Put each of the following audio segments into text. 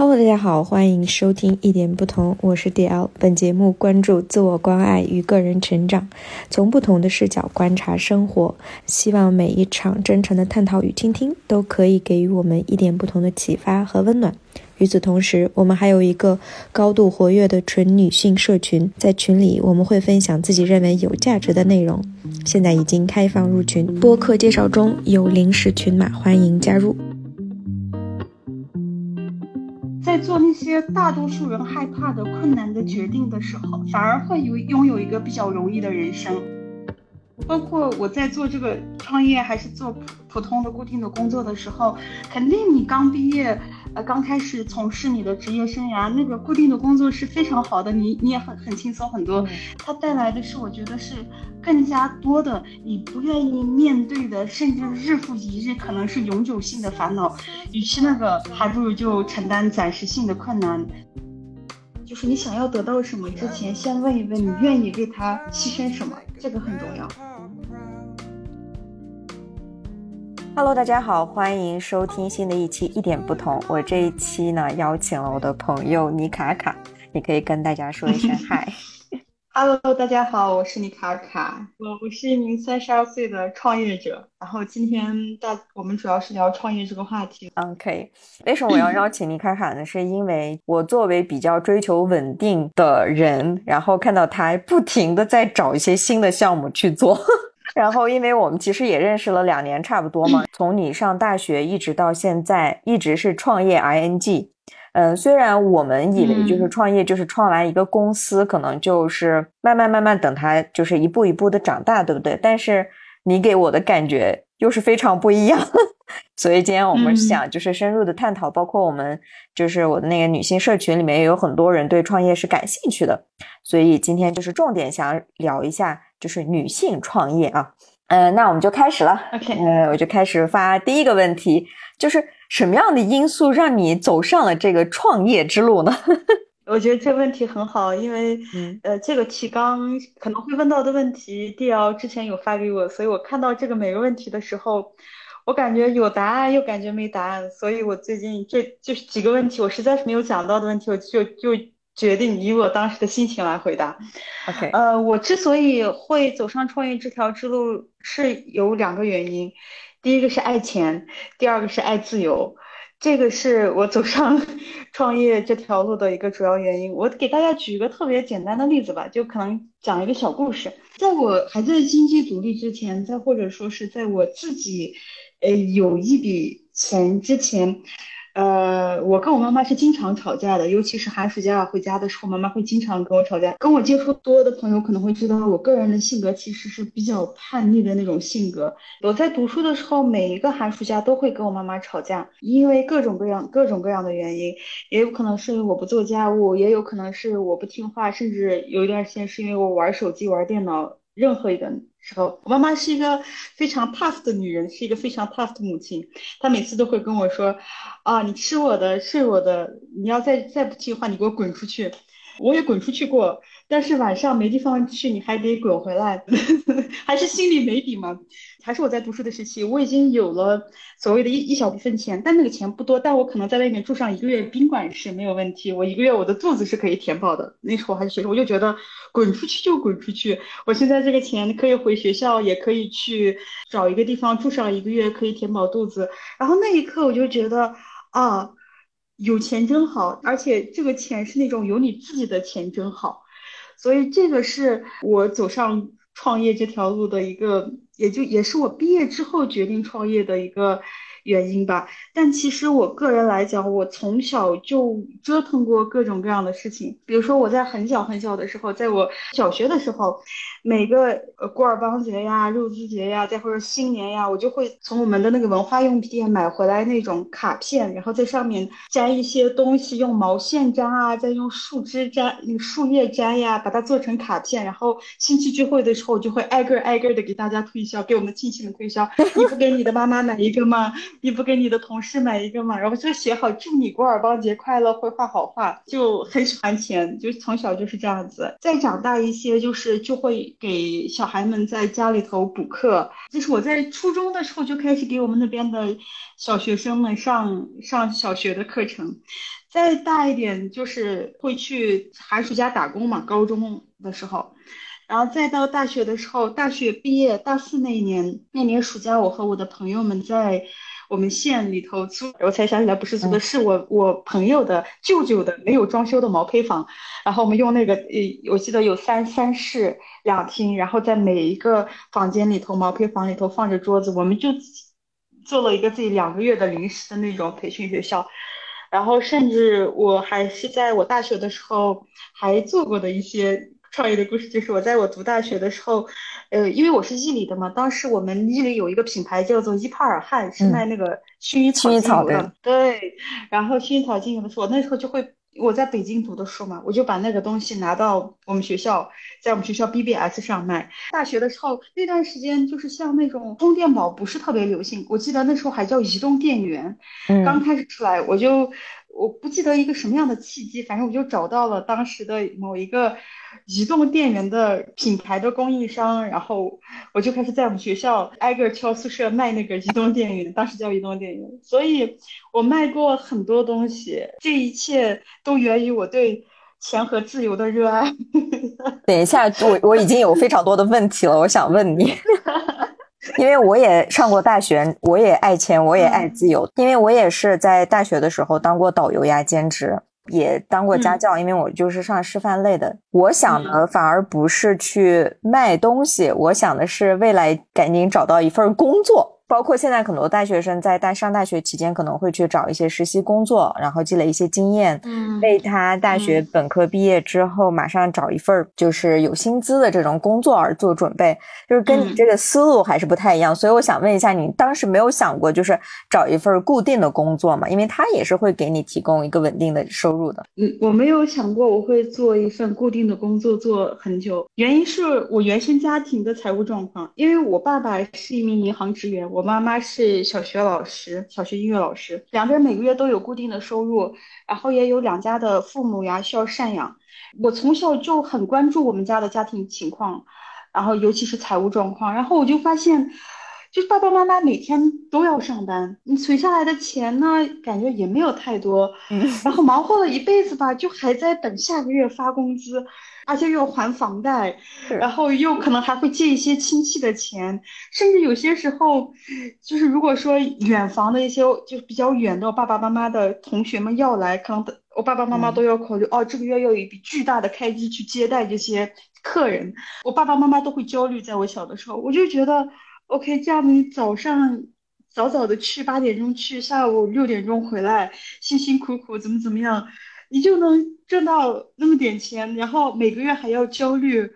Hello，大家好，欢迎收听一点不同，我是 DL。本节目关注自我关爱与个人成长，从不同的视角观察生活。希望每一场真诚的探讨与倾听，都可以给予我们一点不同的启发和温暖。与此同时，我们还有一个高度活跃的纯女性社群，在群里我们会分享自己认为有价值的内容。现在已经开放入群，播客介绍中有临时群码，欢迎加入。在做那些大多数人害怕的困难的决定的时候，反而会有拥有一个比较容易的人生。包括我在做这个创业，还是做普普通的固定的工作的时候，肯定你刚毕业，呃，刚开始从事你的职业生涯，那个固定的工作是非常好的，你你也很很轻松很多。它带来的是，我觉得是更加多的你不愿意面对的，甚至日复一日可能是永久性的烦恼。与其那个，还不如就承担暂时性的困难。就是你想要得到什么之前，先问一问你愿意为他牺牲什么，这个很重要。Hello，大家好，欢迎收听新的一期一点不同。我这一期呢，邀请了我的朋友妮卡卡，你可以跟大家说一声 嗨。Hello，大家好，我是妮卡卡，我我是一名三十二岁的创业者。然后今天大我们主要是聊创业这个话题。嗯，可以。为什么我要邀请妮卡卡呢？是因为我作为比较追求稳定的人，然后看到他不停的在找一些新的项目去做。然后，因为我们其实也认识了两年差不多嘛，从你上大学一直到现在，一直是创业 ing。嗯，虽然我们以为就是创业就是创完一个公司，可能就是慢慢慢慢等它就是一步一步的长大，对不对？但是你给我的感觉又是非常不一样，所以今天我们想就是深入的探讨，包括我们就是我的那个女性社群里面也有很多人对创业是感兴趣的，所以今天就是重点想聊一下就是女性创业啊。嗯，那我们就开始了。OK，呃，我就开始发第一个问题，就是什么样的因素让你走上了这个创业之路呢？我觉得这个问题很好，因为呃，这个提纲可能会问到的问题，D L 之前有发给我，所以我看到这个每个问题的时候，我感觉有答案，又感觉没答案，所以我最近这就是几个问题，我实在是没有讲到的问题，我就就。决定以我当时的心情来回答。OK，呃，我之所以会走上创业这条之路，是有两个原因。第一个是爱钱，第二个是爱自由。这个是我走上 创业这条路的一个主要原因。我给大家举一个特别简单的例子吧，就可能讲一个小故事。在我还在经济独立之前，再或者说是在我自己，呃，有一笔钱之前。呃，我跟我妈妈是经常吵架的，尤其是寒暑假回家的时候，妈妈会经常跟我吵架。跟我接触多的朋友可能会知道，我个人的性格其实是比较叛逆的那种性格。我在读书的时候，每一个寒暑假都会跟我妈妈吵架，因为各种各样、各种各样的原因，也有可能是因为我不做家务，也有可能是我不听话，甚至有一段时间是因为我玩手机、玩电脑，任何一个。时候，我妈妈是一个非常 tough 的女人，是一个非常 tough 的母亲。她每次都会跟我说：“啊，你吃我的，睡我的，你要再再不听话，你给我滚出去。”我也滚出去过，但是晚上没地方去，你还得滚回来，还是心里没底嘛。还是我在读书的时期，我已经有了所谓的一一小部分钱，但那个钱不多，但我可能在外面住上一个月宾馆是没有问题，我一个月我的肚子是可以填饱的。那时候还是学生，我就觉得滚出去就滚出去。我现在这个钱可以回学校，也可以去找一个地方住上一个月，可以填饱肚子。然后那一刻我就觉得啊，有钱真好，而且这个钱是那种有你自己的钱真好。所以这个是我走上。创业这条路的一个，也就也是我毕业之后决定创业的一个。原因吧，但其实我个人来讲，我从小就折腾过各种各样的事情。比如说我在很小很小的时候，在我小学的时候，每个呃古尔邦节呀、肉孜节呀，再或者新年呀，我就会从我们的那个文化用品店买回来那种卡片，然后在上面粘一些东西，用毛线粘啊，再用树枝粘、那个树叶粘呀，把它做成卡片。然后亲戚聚会的时候，就会挨个挨个的给大家推销，给我们亲戚们推销。你不给你的妈妈买一个吗？你不给你的同事买一个吗？然后就写好祝你古尔邦节快乐，会画好画，就很喜欢钱，就从小就是这样子。再长大一些，就是就会给小孩们在家里头补课。就是我在初中的时候就开始给我们那边的小学生们上上小学的课程。再大一点，就是会去寒暑假打工嘛，高中的时候。然后再到大学的时候，大学毕业大四那一年，那年暑假，我和我的朋友们在我们县里头租，我才想起来不是租的，是我我朋友的舅舅的没有装修的毛坯房。然后我们用那个，呃，我记得有三三室两厅，然后在每一个房间里头，毛坯房里头放着桌子，我们就做了一个自己两个月的临时的那种培训学校。然后甚至我还是在我大学的时候还做过的一些。创业的故事就是我在我读大学的时候，呃，因为我是伊犁的嘛，当时我们伊犁有一个品牌叫做伊帕尔汗，是卖那个薰衣草精油的。对，然后薰衣草精油的时候，那时候就会我在北京读的书嘛，我就把那个东西拿到我们学校，在我们学校 BBS 上卖。大学的时候那段时间就是像那种充电宝不是特别流行，我记得那时候还叫移动电源，刚开始出来，我就我不记得一个什么样的契机，反正我就找到了当时的某一个。移动电源的品牌的供应商，然后我就开始在我们学校挨个敲宿舍卖那个移动电源，当时叫移动电源，所以我卖过很多东西。这一切都源于我对钱和自由的热爱。等一下，我我已经有非常多的问题了，我想问你，因为我也上过大学，我也爱钱，我也爱自由，因为我也是在大学的时候当过导游呀，兼职。也当过家教，因为我就是上师范类的。我想的反而不是去卖东西，我想的是未来赶紧找到一份工作。包括现在很多大学生在大上大学期间可能会去找一些实习工作，然后积累一些经验，嗯，为他大学本科毕业之后马上找一份就是有薪资的这种工作而做准备，就是跟你这个思路还是不太一样。所以我想问一下，你当时没有想过就是找一份固定的工作吗？因为他也是会给你提供一个稳定的收入的。嗯，我没有想过我会做一份固定的工作做很久，原因是我原生家庭的财务状况，因为我爸爸是一名银行职员，我。我妈妈是小学老师，小学音乐老师，两个人每个月都有固定的收入，然后也有两家的父母呀需要赡养。我从小就很关注我们家的家庭情况，然后尤其是财务状况，然后我就发现，就爸爸妈妈每天都要上班，你存下来的钱呢，感觉也没有太多，然后忙活了一辈子吧，就还在等下个月发工资。而且又还房贷，然后又可能还会借一些亲戚的钱，甚至有些时候，就是如果说远房的一些就比较远的爸爸妈妈的同学们要来，可能我爸爸妈妈都要考虑哦，这个月要有一笔巨大的开支去接待这些客人，我爸爸妈妈都会焦虑。在我小的时候，我就觉得，OK，这样你早上早早的去，八点钟去，下午六点钟回来，辛辛苦苦怎么怎么样。你就能挣到那么点钱，然后每个月还要焦虑，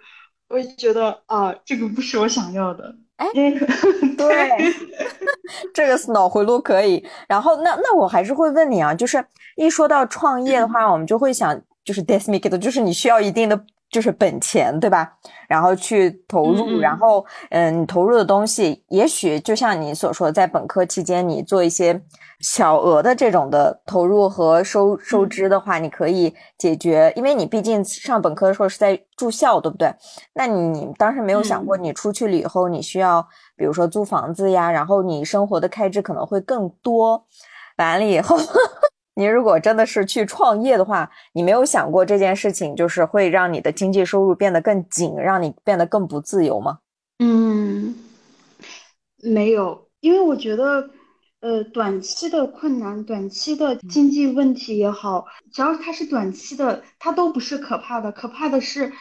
我就觉得啊，这个不是我想要的。哎，对，这个脑回路可以。然后那那我还是会问你啊，就是一说到创业的话，我们就会想，就是 d e s m i k e 就是你需要一定的。就是本钱，对吧？然后去投入，然后嗯，你投入的东西，也许就像你所说，在本科期间你做一些小额的这种的投入和收收支的话，你可以解决，因为你毕竟上本科的时候是在住校，对不对？那你当时没有想过，你出去了以后，你需要比如说租房子呀，然后你生活的开支可能会更多，完了以后。你如果真的是去创业的话，你没有想过这件事情就是会让你的经济收入变得更紧，让你变得更不自由吗？嗯，没有，因为我觉得，呃，短期的困难、短期的经济问题也好，只要它是短期的，它都不是可怕的，可怕的是。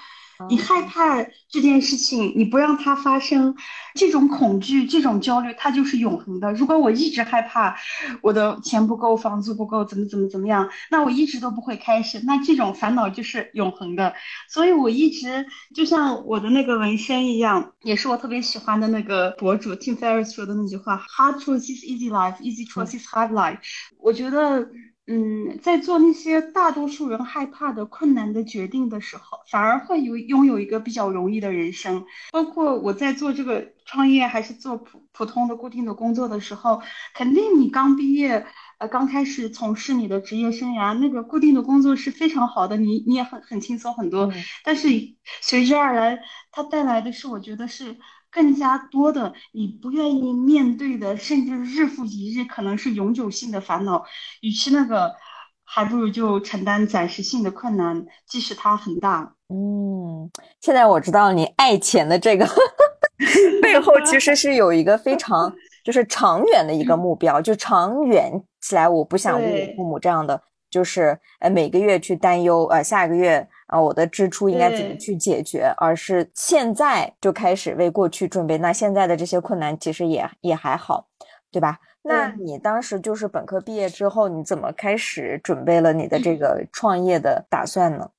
你害怕这件事情，你不让它发生，这种恐惧、这种焦虑，它就是永恒的。如果我一直害怕我的钱不够、房租不够，怎么怎么怎么样，那我一直都不会开始。那这种烦恼就是永恒的。所以我一直就像我的那个纹身一样，也是我特别喜欢的那个博主 Tim Ferriss 说的那句话：“Hard choices easy life, easy choices hard life。”我觉得。嗯，在做那些大多数人害怕的困难的决定的时候，反而会有拥有一个比较容易的人生。包括我在做这个创业，还是做普普通的固定的工作的时候，肯定你刚毕业，呃，刚开始从事你的职业生涯，那个固定的工作是非常好的，你你也很很轻松很多。但是随之而来，它带来的是，我觉得是。更加多的你不愿意面对的，甚至日复一日，可能是永久性的烦恼。与其那个，还不如就承担暂时性的困难，即使它很大。嗯，现在我知道你爱钱的这个 背后，其实是有一个非常就是长远的一个目标，就长远起来，我不想为父母这样的。就是呃每个月去担忧呃下个月啊我的支出应该怎么去解决，而是现在就开始为过去准备。那现在的这些困难其实也也还好，对吧？那你当时就是本科毕业之后，你怎么开始准备了你的这个创业的打算呢？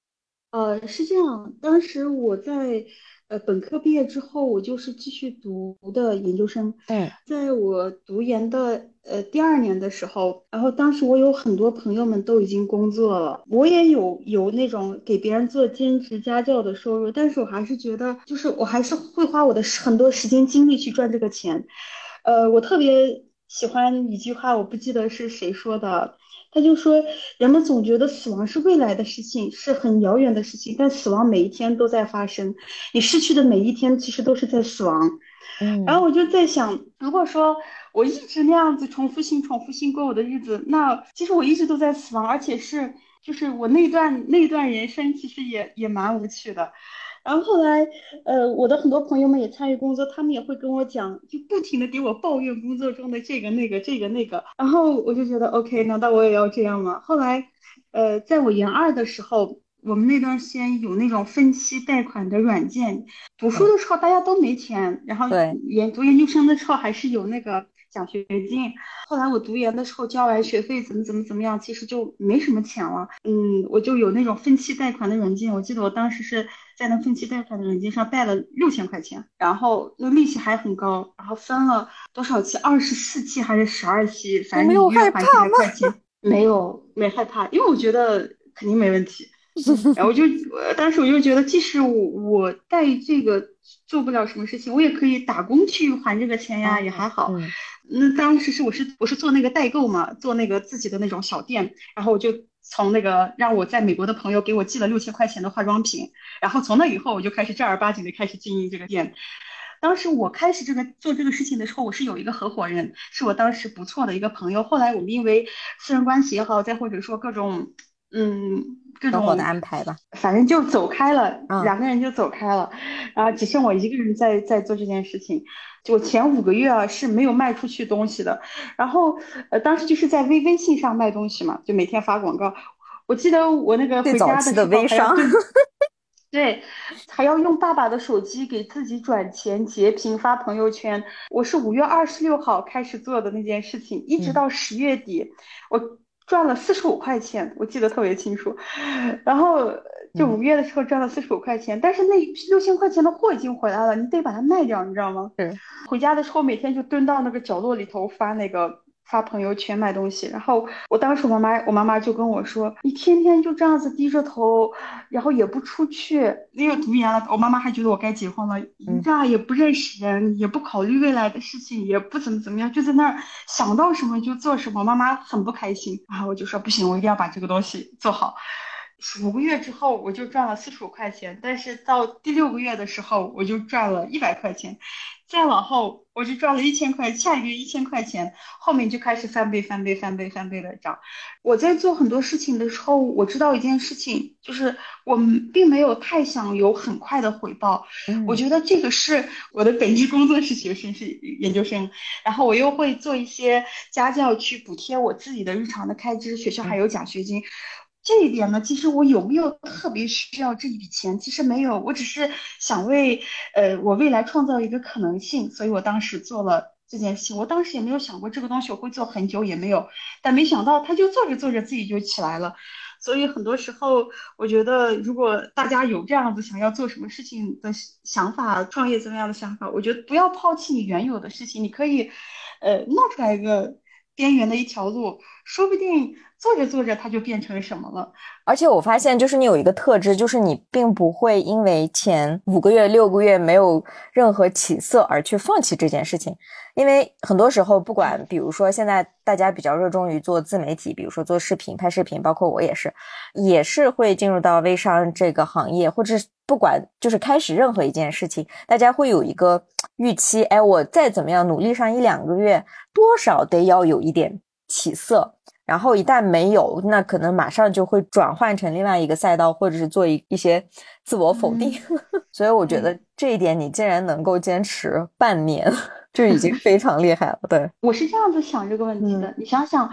呃，是这样，当时我在。呃，本科毕业之后，我就是继续读的研究生。嗯，在我读研的呃第二年的时候，然后当时我有很多朋友们都已经工作了，我也有有那种给别人做兼职家教的收入，但是我还是觉得，就是我还是会花我的很多时间精力去赚这个钱。呃，我特别喜欢一句话，我不记得是谁说的。他就说，人们总觉得死亡是未来的事情，是很遥远的事情，但死亡每一天都在发生，你失去的每一天其实都是在死亡。嗯，然后我就在想，如果说我一直那样子重复性、重复性过我的日子，那其实我一直都在死亡，而且是就是我那段那段人生其实也也蛮无趣的。然后后来，呃，我的很多朋友们也参与工作，他们也会跟我讲，就不停的给我抱怨工作中的这个那个这个那个。然后我就觉得，OK，难道我也要这样吗？后来，呃，在我研二的时候，我们那段时间有那种分期贷款的软件，读书的时候大家都没钱，然后研读研究生的时候还是有那个。奖学金。后来我读研的时候交完学费，怎么怎么怎么样，其实就没什么钱了。嗯，我就有那种分期贷款的软件。我记得我当时是在那分期贷款的软件上贷了六千块钱，然后那利息还很高。然后分了多少期？二十四期还是十二期？反正一个月还几百块钱。没有，没害怕，因为我觉得肯定没问题。然后我就，当时我就觉得，即使我我带这个做不了什么事情，我也可以打工去还这个钱呀，也还好。那当时是我是我是做那个代购嘛，做那个自己的那种小店，然后我就从那个让我在美国的朋友给我寄了六千块钱的化妆品，然后从那以后我就开始正儿八经的开始经营这个店。当时我开始这个做这个事情的时候，我是有一个合伙人，是我当时不错的一个朋友。后来我们因为私人关系也好，再或者说各种嗯各种的安排吧，反正就走开了，两个人就走开了，然后只剩我一个人在在做这件事情。就前五个月啊是没有卖出去东西的，然后呃当时就是在微微信上卖东西嘛，就每天发广告。我记得我那个回家的时候还要 对，还要用爸爸的手机给自己转钱截屏发朋友圈。我是五月二十六号开始做的那件事情，一直到十月底，我赚了四十五块钱，我记得特别清楚。然后。就五月的时候赚了四十五块钱，但是那六千块钱的货已经回来了，你得把它卖掉，你知道吗？对。回家的时候每天就蹲到那个角落里头发那个发朋友圈卖东西，然后我当时我妈妈我妈妈就跟我说，你天天就这样子低着头，然后也不出去，因为读研了，我妈妈还觉得我该结婚了，你这样也不认识人，也不考虑未来的事情，也不怎么怎么样，就在那儿想到什么就做什么，妈妈很不开心。然后我就说不行，我一定要把这个东西做好。五个月之后，我就赚了四十五块钱，但是到第六个月的时候，我就赚了一百块钱，再往后我就赚了一千块，下一个月一千块钱，后面就开始翻倍、翻倍、翻倍、翻倍的涨。我在做很多事情的时候，我知道一件事情，就是我们并没有太想有很快的回报。我觉得这个是我的本职工作是学生是研究生，然后我又会做一些家教去补贴我自己的日常的开支，学校还有奖学金。这一点呢，其实我有没有特别需要这一笔钱？其实没有，我只是想为呃我未来创造一个可能性，所以我当时做了这件事情。我当时也没有想过这个东西我会做很久，也没有，但没想到它就做着做着自己就起来了。所以很多时候，我觉得如果大家有这样子想要做什么事情的想法，创业怎么样的想法，我觉得不要抛弃你原有的事情，你可以呃弄出来一个边缘的一条路，说不定。做着做着它就变成什么了。而且我发现，就是你有一个特质，就是你并不会因为前五个月、六个月没有任何起色而去放弃这件事情。因为很多时候，不管比如说现在大家比较热衷于做自媒体，比如说做视频、拍视频，包括我也是，也是会进入到微商这个行业，或者不管就是开始任何一件事情，大家会有一个预期，哎，我再怎么样努力上一两个月，多少得要有一点起色。然后一旦没有，那可能马上就会转换成另外一个赛道，或者是做一一些自我否定。所以我觉得这一点，你竟然能够坚持半年，就已经非常厉害了。对，我是这样子想这个问题的。你想想，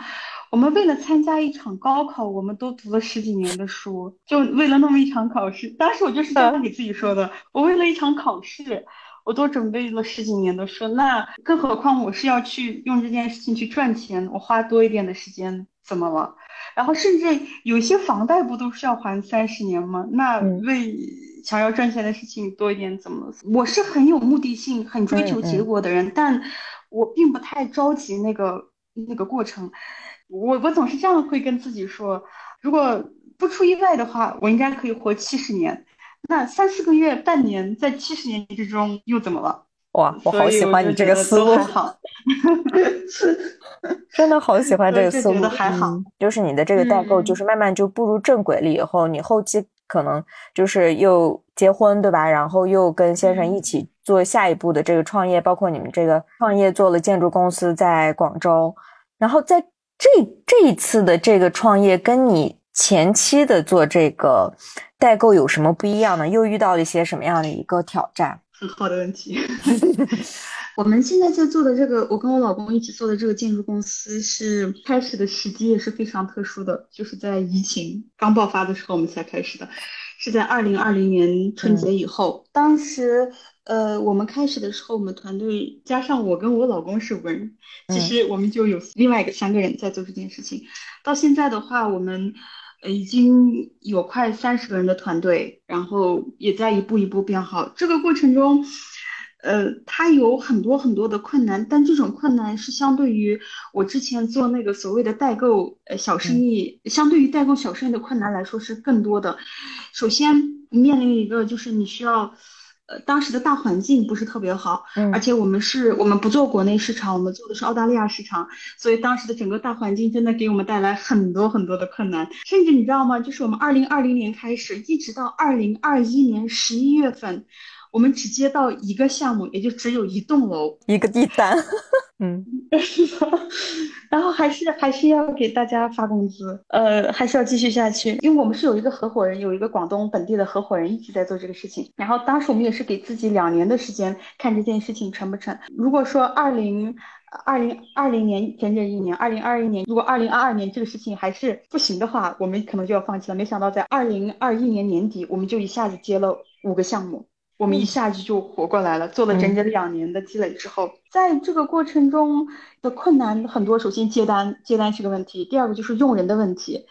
我们为了参加一场高考，我们都读了十几年的书，就为了那么一场考试。当时我就是这样给自己说的：我为了一场考试。我都准备了十几年的书，那更何况我是要去用这件事情去赚钱，我花多一点的时间怎么了？然后甚至有些房贷不都是要还三十年吗？那为想要赚钱的事情多一点怎么了？我是很有目的性、很追求结果的人，但我并不太着急那个那个过程。我我总是这样会跟自己说，如果不出意外的话，我应该可以活七十年。那三四个月、半年，在七十年之中又怎么了？哇，我好喜欢你这个思路，好，真的好喜欢这个思路。还好，就是你的这个代购，就是慢慢就步入正轨了以后，你后期可能就是又结婚，对吧？然后又跟先生一起做下一步的这个创业，包括你们这个创业做了建筑公司在广州，然后在这这一次的这个创业，跟你前期的做这个。代购有什么不一样呢？又遇到了一些什么样的一个挑战？很好的问题。我们现在在做的这个，我跟我老公一起做的这个建筑公司，是开始的时机也是非常特殊的，就是在疫情刚爆发的时候我们才开始的，是在二零二零年春节以后。当时，呃，我们开始的时候，我们团队加上我跟我老公是文人，其实我们就有另外一个三个人在做这件事情。到现在的话，我们。呃，已经有快三十个人的团队，然后也在一步一步变好。这个过程中，呃，它有很多很多的困难，但这种困难是相对于我之前做那个所谓的代购呃小生意，相对于代购小生意的困难来说是更多的。首先面临一个就是你需要。当时的大环境不是特别好，而且我们是我们不做国内市场，我们做的是澳大利亚市场，所以当时的整个大环境真的给我们带来很多很多的困难，甚至你知道吗？就是我们二零二零年开始，一直到二零二一年十一月份。我们只接到一个项目，也就只有一栋楼，一个地单，嗯，然后还是还是要给大家发工资，呃，还是要继续下去，因为我们是有一个合伙人，有一个广东本地的合伙人一直在做这个事情。然后当时我们也是给自己两年的时间，看这件事情成不成。如果说二零二零二零年整整一年，二零二一年如果二零二二年这个事情还是不行的话，我们可能就要放弃了。没想到在二零二一年年底，我们就一下子接了五个项目。我们一下子就活过来了，做了整整两年的积累之后，在这个过程中的困难很多。首先接单，接单是个问题；第二个就是用人的问题，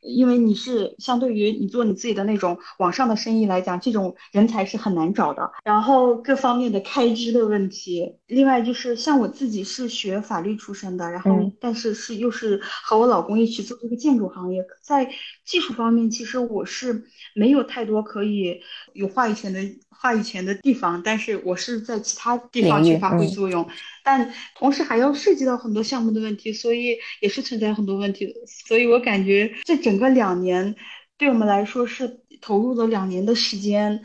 因为你是相对于你做你自己的那种网上的生意来讲，这种人才是很难找的。然后各方面的开支的问题，另外就是像我自己是学法律出身的，然后但是是又是和我老公一起做这个建筑行业，在技术方面其实我是没有太多可以有话语权的。话语权的地方，但是我是在其他地方去发挥作用，但同时还要涉及到很多项目的问题，所以也是存在很多问题的。所以我感觉这整个两年，对我们来说是投入了两年的时间。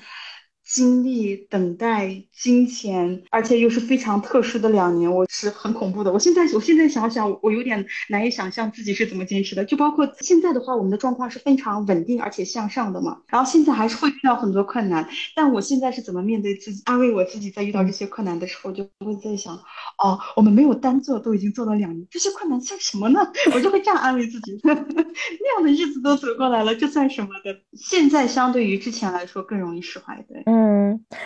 经历、等待、金钱，而且又是非常特殊的两年，我是很恐怖的。我现在，我现在想想，我有点难以想象自己是怎么坚持的。就包括现在的话，我们的状况是非常稳定而且向上的嘛。然后现在还是会遇到很多困难，但我现在是怎么面对自己、安慰我自己，在遇到这些困难的时候，就会在想，哦，我们没有单做，都已经做了两年，这些困难算什么呢？我就会这样安慰自己，那样的日子都走过来了，这算什么的？现在相对于之前来说更容易释怀，对。嗯，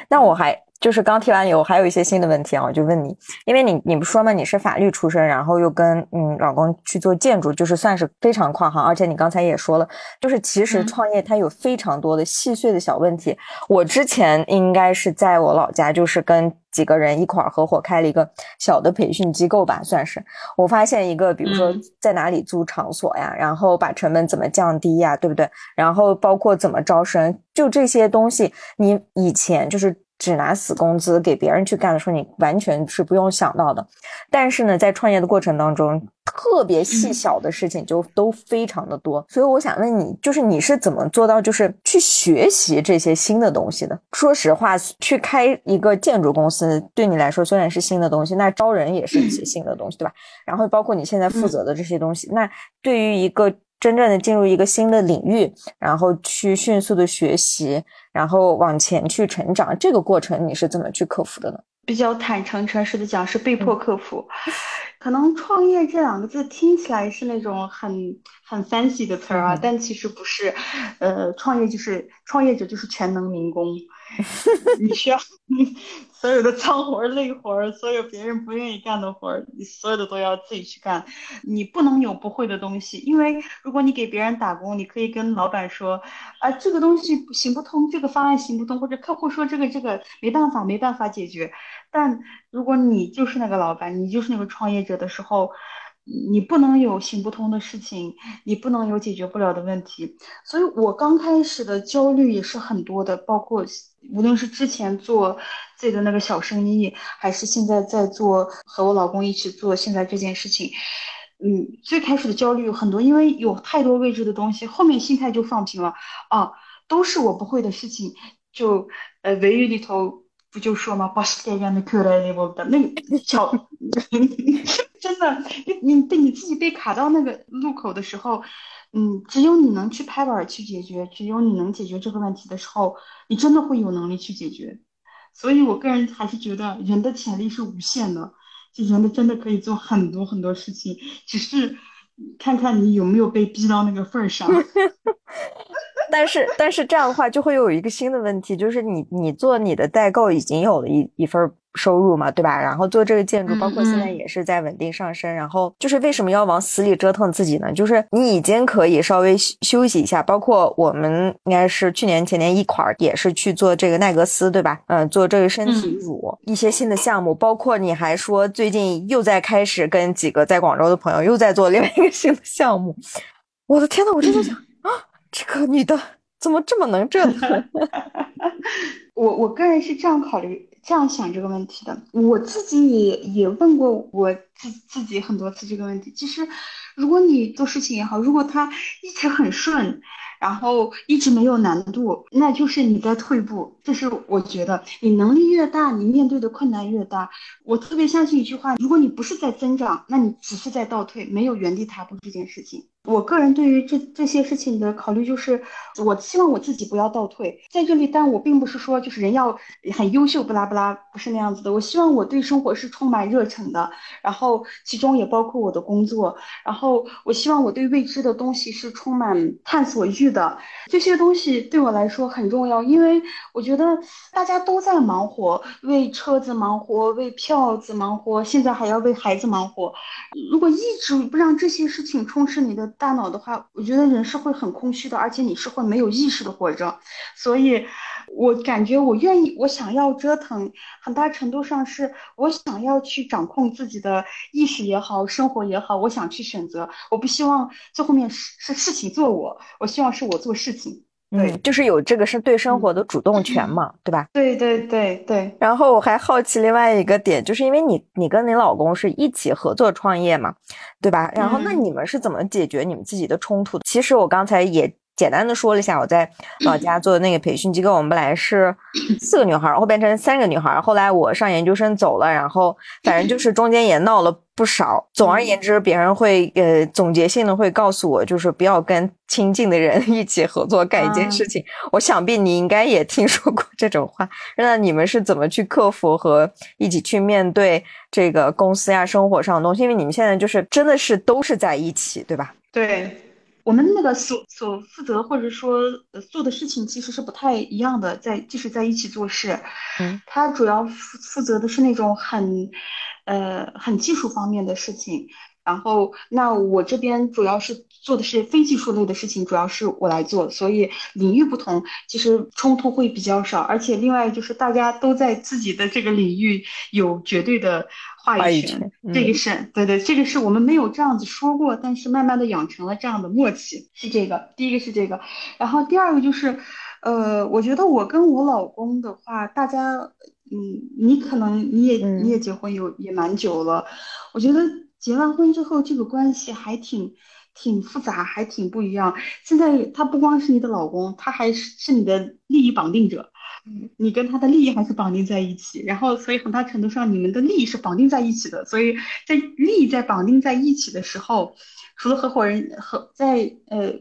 那我还就是刚提完以后，还有一些新的问题啊，我就问你，因为你你不说嘛，你是法律出身，然后又跟嗯老公去做建筑，就是算是非常跨行，而且你刚才也说了，就是其实创业它有非常多的细碎的小问题。我之前应该是在我老家，就是跟几个人一块儿合伙开了一个小的培训机构吧，算是。我发现一个，比如说在哪里租场所呀，然后把成本怎么降低呀，对不对？然后包括怎么招生，就这些东西，你以前就是。只拿死工资给别人去干的时候，你完全是不用想到的。但是呢，在创业的过程当中，特别细小的事情就都非常的多。所以我想问你，就是你是怎么做到就是去学习这些新的东西的？说实话，去开一个建筑公司对你来说虽然是新的东西，那招人也是一些新的东西，对吧？然后包括你现在负责的这些东西，那对于一个真正的进入一个新的领域，然后去迅速的学习。然后往前去成长，这个过程你是怎么去克服的呢？比较坦诚诚实的讲，是被迫克服。可能创业这两个字听起来是那种很很 fancy 的词儿啊，但其实不是。呃，创业就是创业者就是全能民工。你需要所有的脏活累活所有别人不愿意干的活你所有的都要自己去干。你不能有不会的东西，因为如果你给别人打工，你可以跟老板说啊，这个东西行不通，这个方案行不通，或者客户说这个这个没办法，没办法解决。但如果你就是那个老板，你就是那个创业者的时候。你不能有行不通的事情，你不能有解决不了的问题，所以我刚开始的焦虑也是很多的，包括无论是之前做自己的那个小生意，还是现在在做和我老公一起做现在这件事情，嗯，最开始的焦虑有很多，因为有太多未知的东西，后面心态就放平了啊，都是我不会的事情，就呃，维语里头不就说吗？把时间的扣来那个那个小。真的，你被你自己被卡到那个路口的时候，嗯，只有你能去拍板去解决，只有你能解决这个问题的时候，你真的会有能力去解决。所以我个人还是觉得人的潜力是无限的，就人的真的可以做很多很多事情，只是看看你有没有被逼到那个份儿上。但是，但是这样的话就会有一个新的问题，就是你你做你的代购已经有了一一份。收入嘛，对吧？然后做这个建筑，包括现在也是在稳定上升。然后就是为什么要往死里折腾自己呢？就是你已经可以稍微休息一下。包括我们应该是去年前年一块儿也是去做这个奈格斯，对吧？嗯，做这个身体乳一些新的项目。包括你还说最近又在开始跟几个在广州的朋友又在做另外一个新的项目。我的天呐，我真的想啊，这个女的怎么这么能折腾？我我个人是这样考虑。这样想这个问题的，我自己也也问过我自自己很多次这个问题。其实，如果你做事情也好，如果它一直很顺，然后一直没有难度，那就是你在退步。这是我觉得，你能力越大，你面对的困难越大。我特别相信一句话：如果你不是在增长，那你只是在倒退，没有原地踏步这件事情。我个人对于这这些事情的考虑就是，我希望我自己不要倒退在这里，但我并不是说就是人要很优秀，不拉不拉，不是那样子的。我希望我对生活是充满热忱的，然后其中也包括我的工作，然后我希望我对未知的东西是充满探索欲的。这些东西对我来说很重要，因为我觉得大家都在忙活，为车子忙活，为票子忙活，现在还要为孩子忙活。如果一直不让这些事情充实你的。大脑的话，我觉得人是会很空虚的，而且你是会没有意识的活着，所以，我感觉我愿意，我想要折腾，很大程度上是我想要去掌控自己的意识也好，生活也好，我想去选择，我不希望最后面是是事情做我，我希望是我做事情。嗯，就是有这个是对生活的主动权嘛，对吧？对对对对。然后我还好奇另外一个点，就是因为你你跟你老公是一起合作创业嘛，对吧？然后那你们是怎么解决你们自己的冲突的？其实我刚才也。简单的说了一下，我在老家做的那个培训机构，我们本来是四个女孩，然后变成三个女孩。后来我上研究生走了，然后反正就是中间也闹了不少。总而言之，别人会呃总结性的会告诉我，就是不要跟亲近的人 一起合作干一件事情。我想必你应该也听说过这种话。那你们是怎么去克服和一起去面对这个公司呀、生活上的东西？因为你们现在就是真的是都是在一起，对吧？对。我们那个所所负责或者说呃做的事情其实是不太一样的，在即使在一起做事，嗯，他主要负负责的是那种很，呃很技术方面的事情。然后，那我这边主要是做的是非技术类的事情，主要是我来做，所以领域不同，其实冲突会比较少。而且另外就是大家都在自己的这个领域有绝对的话语权，这个是对对，这个是我们没有这样子说过，但是慢慢的养成了这样的默契，是这个。第一个是这个，然后第二个就是，呃，我觉得我跟我老公的话，大家，嗯，你可能你也你也结婚有也蛮久了，我觉得。结完婚之后，这个关系还挺挺复杂，还挺不一样。现在他不光是你的老公，他还是你的利益绑定者，你跟他的利益还是绑定在一起。然后，所以很大程度上，你们的利益是绑定在一起的。所以在利益在绑定在一起的时候，除了合伙人和在呃。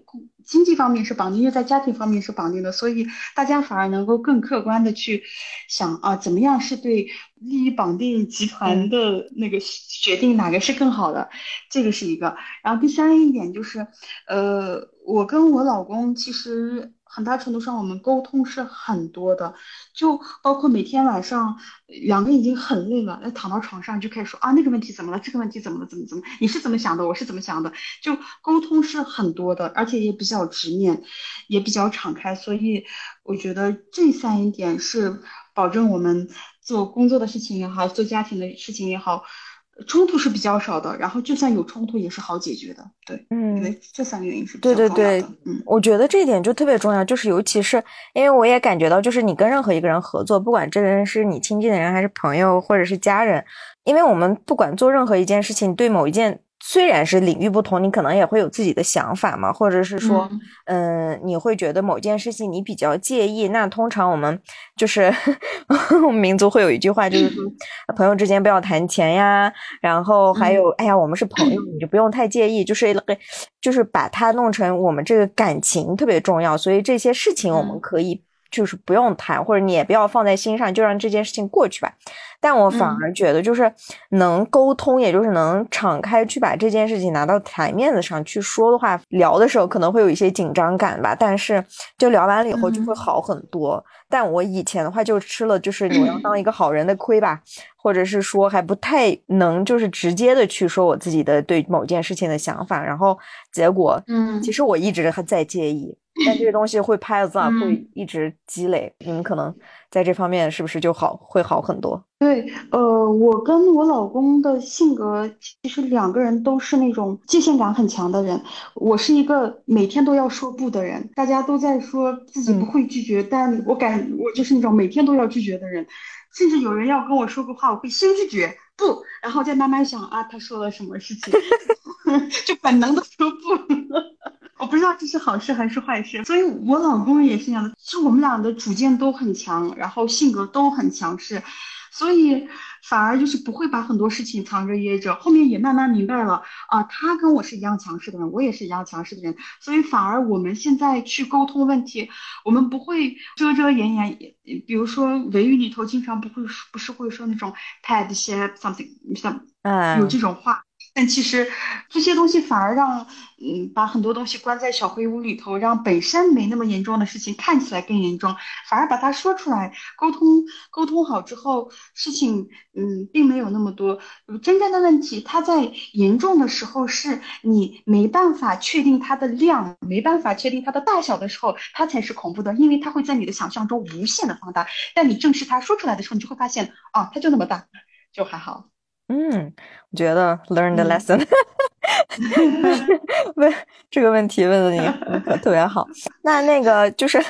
经济方面是绑定，又在家庭方面是绑定的，所以大家反而能够更客观的去想啊，怎么样是对利益绑定集团的那个决定哪个是更好的，这个是一个。然后第三一点就是，呃，我跟我老公其实。很大程度上，我们沟通是很多的，就包括每天晚上两个已经很累了，那躺到床上就开始说啊那个问题怎么了，这个问题怎么了，怎么怎么，你是怎么想的，我是怎么想的，就沟通是很多的，而且也比较直面，也比较敞开，所以我觉得这三点是保证我们做工作的事情也好，做家庭的事情也好。冲突是比较少的，然后就算有冲突也是好解决的，对，嗯，因为这三个原因是对对对，嗯，我觉得这一点就特别重要，就是尤其是因为我也感觉到，就是你跟任何一个人合作，不管这个人是你亲近的人还是朋友或者是家人，因为我们不管做任何一件事情，对某一件。虽然是领域不同，你可能也会有自己的想法嘛，或者是说，嗯，你会觉得某件事情你比较介意。那通常我们就是 民族会有一句话，就是说，朋友之间不要谈钱呀。然后还有，哎呀，我们是朋友，你就不用太介意，就是就是把它弄成我们这个感情特别重要。所以这些事情我们可以。就是不用谈，或者你也不要放在心上，就让这件事情过去吧。但我反而觉得，就是能沟通，也就是能敞开去把这件事情拿到台面子上去说的话，聊的时候可能会有一些紧张感吧。但是就聊完了以后就会好很多。但我以前的话就吃了就是我要当一个好人的亏吧，或者是说还不太能就是直接的去说我自己的对某件事情的想法，然后结果，嗯，其实我一直还在介意。但这个东西会拍子啊，会一直积累。你们可能在这方面是不是就好会好很多？对，呃，我跟我老公的性格其实两个人都是那种界限感很强的人。我是一个每天都要说不的人，大家都在说自己不会拒绝，但我感我就是那种每天都要拒绝的人。甚至有人要跟我说个话，我会先拒绝不，然后再慢慢想啊，他说了什么事情，就本能的说不。我不知道这是好事还是坏事，所以我老公也是这样的，就我们俩的主见都很强，然后性格都很强势，所以反而就是不会把很多事情藏着掖着。后面也慢慢明白了啊，他跟我是一样强势的人，我也是一样强势的人，所以反而我们现在去沟通问题，我们不会遮遮掩掩，比如说维语里头经常不会不是会说那种 pad 些 something 像有这种话。但其实这些东西反而让，嗯，把很多东西关在小黑屋里头，让本身没那么严重的事情看起来更严重，反而把它说出来，沟通沟通好之后，事情，嗯，并没有那么多真正的问题。它在严重的时候，是你没办法确定它的量，没办法确定它的大小的时候，它才是恐怖的，因为它会在你的想象中无限的放大。但你正视它说出来的时候，你就会发现，啊，它就那么大，就还好。嗯，我觉得 learn the lesson，问这个问题问的你特别好。那那个就是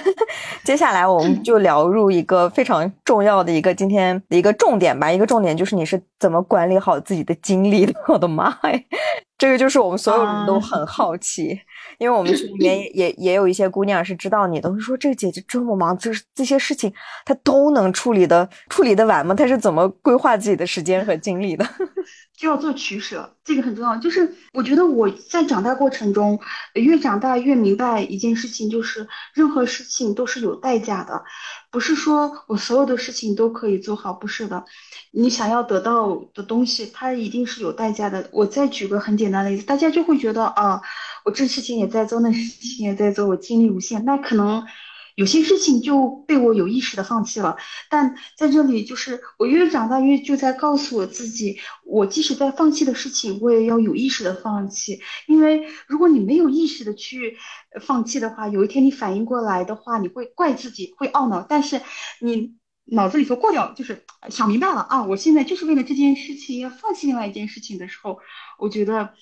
接下来我们就聊入一个非常重要的一个今天的一个重点吧。一个重点就是你是怎么管理好自己的精力的？我的妈呀，这个就是我们所有人都很好奇。因为我们群里面也也有一些姑娘是知道你的，说这个姐姐这么忙，就是这些事情她都能处理的处理的完吗？她是怎么规划自己的时间和精力的？就要做取舍，这个很重要。就是我觉得我在长大过程中，越长大越明白一件事情，就是任何事情都是有代价的，不是说我所有的事情都可以做好，不是的。你想要得到的东西，它一定是有代价的。我再举个很简单的例子，大家就会觉得啊，我这事情也在做，那事情也在做，我精力无限，那可能。有些事情就被我有意识的放弃了，但在这里就是我越长大越就在告诉我自己，我即使在放弃的事情，我也要有意识的放弃，因为如果你没有意识的去放弃的话，有一天你反应过来的话，你会怪自己，会懊恼，但是你脑子里头过掉，就是想明白了啊，我现在就是为了这件事情要放弃另外一件事情的时候，我觉得。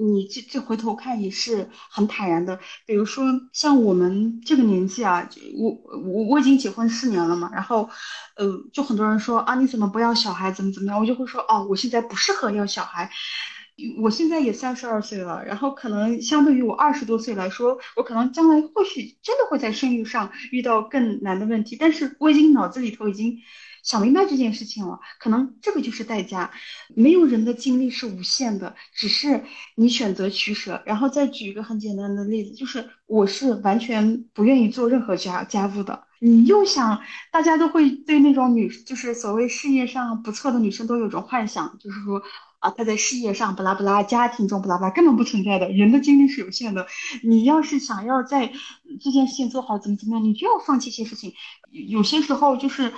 你这这回头看也是很坦然的，比如说像我们这个年纪啊，我我我已经结婚四年了嘛，然后，呃，就很多人说啊，你怎么不要小孩，怎么怎么样，我就会说哦，我现在不适合要小孩，我现在也三十二岁了，然后可能相对于我二十多岁来说，我可能将来或许真的会在生育上遇到更难的问题，但是我已经脑子里头已经。想明白这件事情了，可能这个就是代价。没有人的精力是无限的，只是你选择取舍。然后再举一个很简单的例子，就是我是完全不愿意做任何家家务的。你又想，大家都会对那种女，就是所谓事业上不错的女生都有种幻想，就是说啊，她在事业上不拉不拉，家庭中不拉不拉，根本不存在的。人的精力是有限的，你要是想要在这件事情做好，怎么怎么样，你就要放弃一些事情。有些时候就是。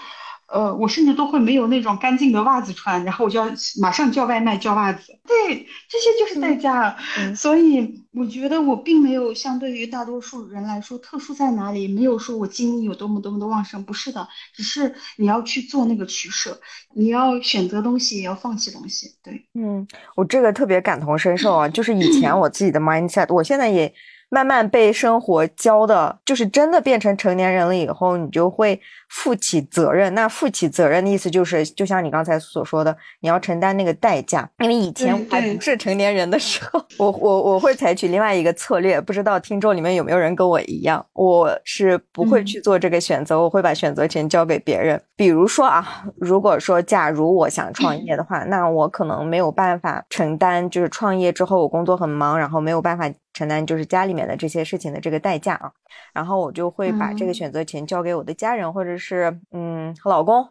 呃，我甚至都会没有那种干净的袜子穿，然后我就要马上叫外卖叫袜子。对，这些就是代价。所以我觉得我并没有相对于大多数人来说特殊在哪里，没有说我精力有多么多么的旺盛，不是的，只是你要去做那个取舍，你要选择东西，也要放弃东西。对，嗯，我这个特别感同身受啊，就是以前我自己的 mindset，我现在也。慢慢被生活教的，就是真的变成成年人了以后，你就会负起责任。那负起责任的意思就是，就像你刚才所说的，你要承担那个代价。因为以前还不是成年人的时候，我我我会采取另外一个策略。不知道听众里面有没有人跟我一样，我是不会去做这个选择，我会把选择权交给别人。比如说啊，如果说假如我想创业的话，那我可能没有办法承担，就是创业之后我工作很忙，然后没有办法。承担就是家里面的这些事情的这个代价啊，然后我就会把这个选择权交给我的家人或者是嗯老公，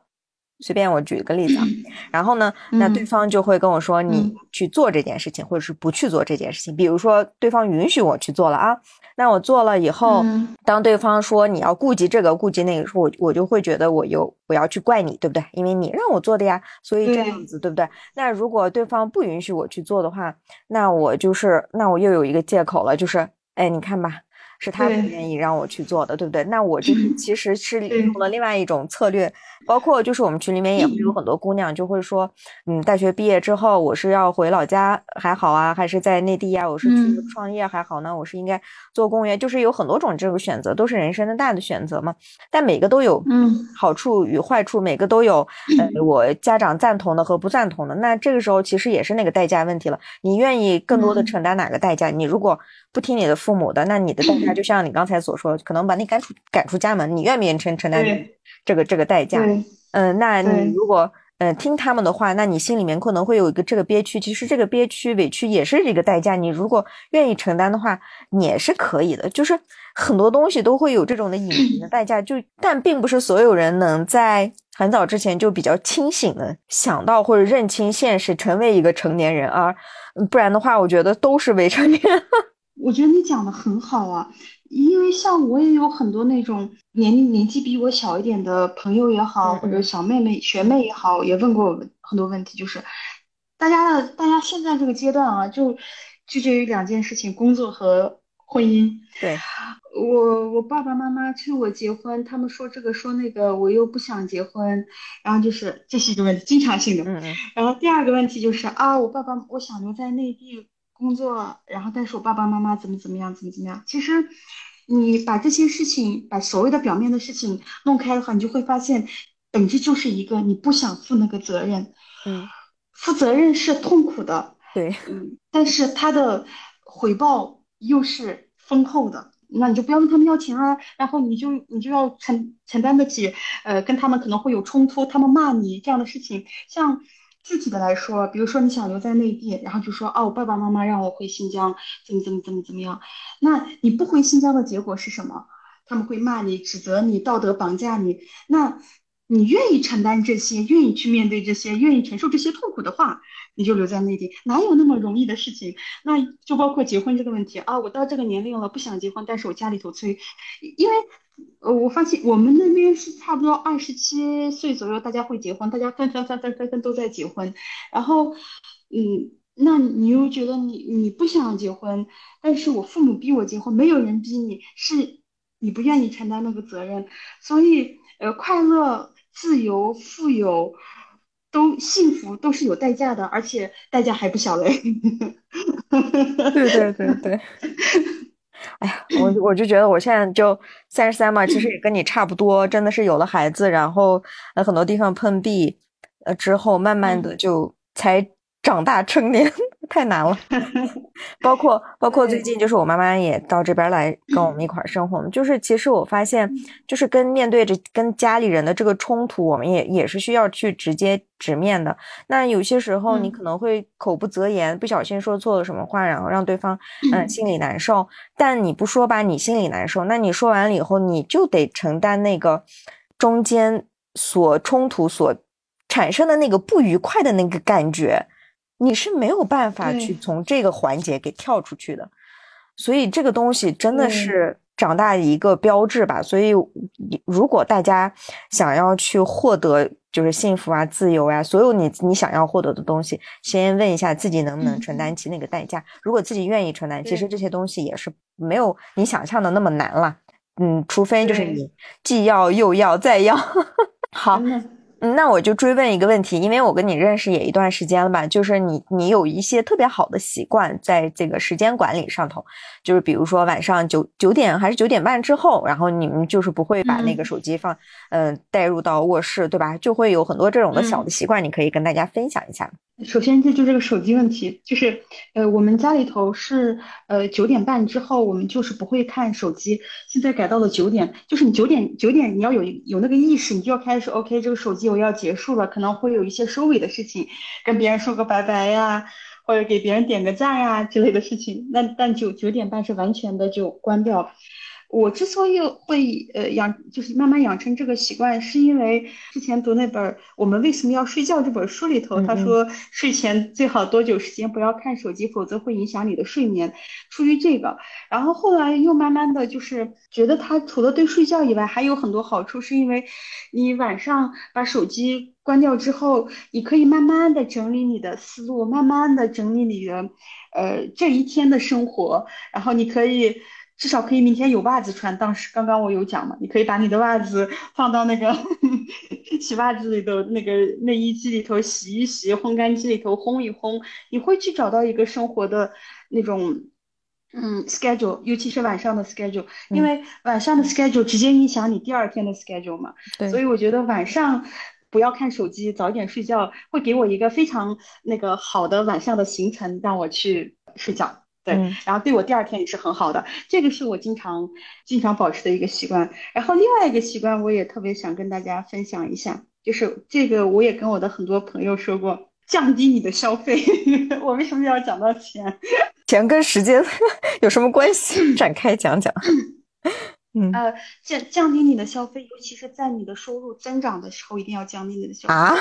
随便我举一个例子啊，然后呢，那对方就会跟我说你去做这件事情，或者是不去做这件事情。比如说对方允许我去做了啊，那我做了以后，当对方说你要顾及这个顾及那个时候，我我就会觉得我又我要去怪你，对不对？因为你让我做的呀，所以这样子对不对？那如果对方不允许我去做的话，那我就是那我又有一个借口了，就是哎，你看吧。是他不愿意让我去做的，对不对？那我就是其实是用了另外一种策略，包括就是我们群里面也会有很多姑娘就会说，嗯，大学毕业之后我是要回老家还好啊，还是在内地呀？我是去创业还好呢？我是应该做公务员？就是有很多种这个选择，都是人生的大的选择嘛。但每个都有嗯好处与坏处，每个都有呃我家长赞同的和不赞同的。那这个时候其实也是那个代价问题了，你愿意更多的承担哪个代价？你如果不听你的父母的，那你的代价就像你刚才所说，可能把你赶出赶出家门。你愿不愿意承承担这个这个代价？嗯，那你如果嗯听他们的话，那你心里面可能会有一个这个憋屈。其实这个憋屈委屈也是一个代价。你如果愿意承担的话，你也是可以的。就是很多东西都会有这种的隐形的代价。就但并不是所有人能在很早之前就比较清醒的想到或者认清现实，成为一个成年人而不然的话，我觉得都是未成年。我觉得你讲的很好啊，因为像我也有很多那种年龄年纪比我小一点的朋友也好，或者小妹妹、学妹也好，也问过我很多问题，就是大家的大家现在这个阶段啊，就拒绝于两件事情：工作和婚姻。对，我我爸爸妈妈催我结婚，他们说这个说那个，我又不想结婚，然后就是这是一个问题，经常性的。嗯嗯。然后第二个问题就是啊，我爸爸我想留在内地。工作，然后但是我爸爸妈妈怎么怎么样，怎么怎么样？其实，你把这些事情，把所谓的表面的事情弄开的话，你就会发现，本质就是一个你不想负那个责任。嗯，负责任是痛苦的，对，嗯，但是他的回报又是丰厚的。那你就不要问他们要钱啊，然后你就你就要承承担得起，呃，跟他们可能会有冲突，他们骂你这样的事情，像。具体的来说，比如说你想留在内地，然后就说哦，爸爸妈妈让我回新疆，怎么怎么怎么怎么样？那你不回新疆的结果是什么？他们会骂你、指责你、道德绑架你。那你愿意承担这些，愿意去面对这些，愿意承受这些痛苦的话，你就留在内地，哪有那么容易的事情？那就包括结婚这个问题啊，我到这个年龄了，不想结婚，但是我家里头催，因为。呃，我发现我们那边是差不多二十七岁左右，大家会结婚，大家纷纷纷纷纷纷都在结婚。然后，嗯，那你又觉得你你不想结婚，但是我父母逼我结婚，没有人逼你，是你不愿意承担那个责任。所以，呃，快乐、自由、富有，都幸福都是有代价的，而且代价还不小嘞。对对对对。哎呀，我我就觉得我现在就三十三嘛，其实也跟你差不多，真的是有了孩子，然后呃很多地方碰壁，呃之后慢慢的就才长大成年。太难了，包括包括最近就是我妈妈也到这边来跟我们一块儿生活，就是其实我发现就是跟面对着跟家里人的这个冲突，我们也也是需要去直接直面的。那有些时候你可能会口不择言，不小心说错了什么话，然后让对方嗯心里难受。但你不说吧，你心里难受，那你说完了以后，你就得承担那个中间所冲突所产生的那个不愉快的那个感觉。你是没有办法去从这个环节给跳出去的，所以这个东西真的是长大一个标志吧。所以，如果大家想要去获得就是幸福啊、自由呀，所有你你想要获得的东西，先问一下自己能不能承担起那个代价。如果自己愿意承担，其实这些东西也是没有你想象的那么难了。嗯，除非就是你既要又要再要。好。嗯，那我就追问一个问题，因为我跟你认识也一段时间了吧，就是你你有一些特别好的习惯，在这个时间管理上头，就是比如说晚上九九点还是九点半之后，然后你们就是不会把那个手机放，嗯，带入到卧室，对吧？就会有很多这种的小的习惯，你可以跟大家分享一下。首先，这就这个手机问题，就是，呃，我们家里头是，呃，九点半之后我们就是不会看手机。现在改到了九点，就是你九点九点你要有有那个意识，你就要开始，OK，这个手机我要结束了，可能会有一些收尾的事情，跟别人说个拜拜呀，或者给别人点个赞呀之类的事情。那但九九点半是完全的就关掉。我之所以会呃养，就是慢慢养成这个习惯，是因为之前读那本《我们为什么要睡觉》这本书里头，他说睡前最好多久时间不要看手机，否则会影响你的睡眠。出于这个，然后后来又慢慢的就是觉得它除了对睡觉以外，还有很多好处，是因为你晚上把手机关掉之后，你可以慢慢的整理你的思路，慢慢的整理你的呃这一天的生活，然后你可以。至少可以明天有袜子穿。当时刚刚我有讲嘛，你可以把你的袜子放到那个 洗袜子里的那个内衣机里头洗一洗，烘干机里头烘一烘，你会去找到一个生活的那种嗯 schedule，尤其是晚上的 schedule，因为晚上的 schedule 直接影响你第二天的 schedule 嘛。对。所以我觉得晚上不要看手机，早点睡觉，会给我一个非常那个好的晚上的行程，让我去睡觉。对，然后对我第二天也是很好的，这个是我经常经常保持的一个习惯。然后另外一个习惯，我也特别想跟大家分享一下，就是这个我也跟我的很多朋友说过，降低你的消费。我为什么要讲到钱？钱跟时间 有什么关系？展开讲讲。嗯，呃，降降低你的消费，尤其是在你的收入增长的时候，一定要降低你的消费啊。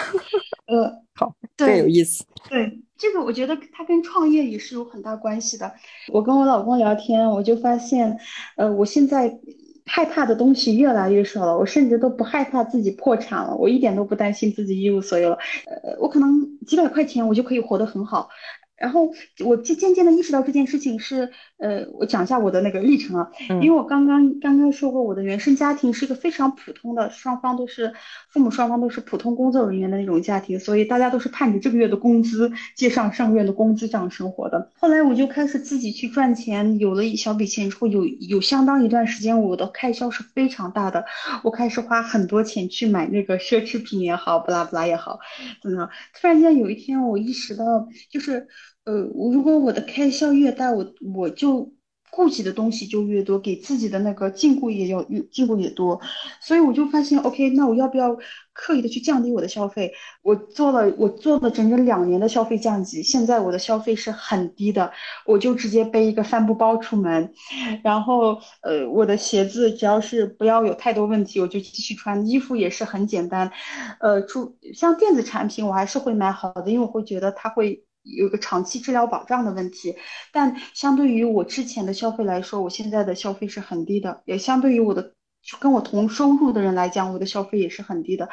呃，好，对，有意思。对。这个我觉得它跟创业也是有很大关系的。我跟我老公聊天，我就发现，呃，我现在害怕的东西越来越少了。我甚至都不害怕自己破产了，我一点都不担心自己一无所有了。呃，我可能几百块钱我就可以活得很好。然后我渐渐渐的意识到这件事情是，呃，我讲一下我的那个历程啊，因为我刚刚刚刚说过，我的原生家庭是一个非常普通的，双方都是父母双方都是普通工作人员的那种家庭，所以大家都是盼着这个月的工资接上上个月的工资这样生活的。后来我就开始自己去赚钱，有了一小笔钱之后，有有相当一段时间我的开销是非常大的，我开始花很多钱去买那个奢侈品也好，不拉不拉也好，怎么突然间有一天我意识到，就是。呃，如果我的开销越大，我我就顾及的东西就越多，给自己的那个禁锢也要越禁锢也多，所以我就发现，OK，那我要不要刻意的去降低我的消费？我做了，我做了整整两年的消费降级，现在我的消费是很低的，我就直接背一个帆布包出门，然后呃，我的鞋子只要是不要有太多问题，我就继续穿，衣服也是很简单，呃，出像电子产品我还是会买好的，因为我会觉得它会。有个长期治疗保障的问题，但相对于我之前的消费来说，我现在的消费是很低的，也相对于我的跟我同收入的人来讲，我的消费也是很低的。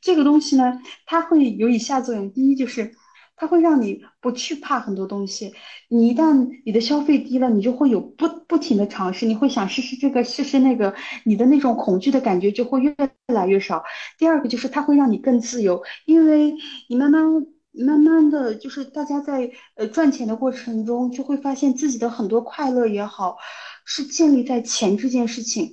这个东西呢，它会有以下作用：第一，就是它会让你不去怕很多东西。你一旦你的消费低了，你就会有不不停的尝试，你会想试试这个，试试那个，你的那种恐惧的感觉就会越来越少。第二个就是它会让你更自由，因为你慢慢。慢慢的就是大家在呃赚钱的过程中，就会发现自己的很多快乐也好，是建立在钱这件事情。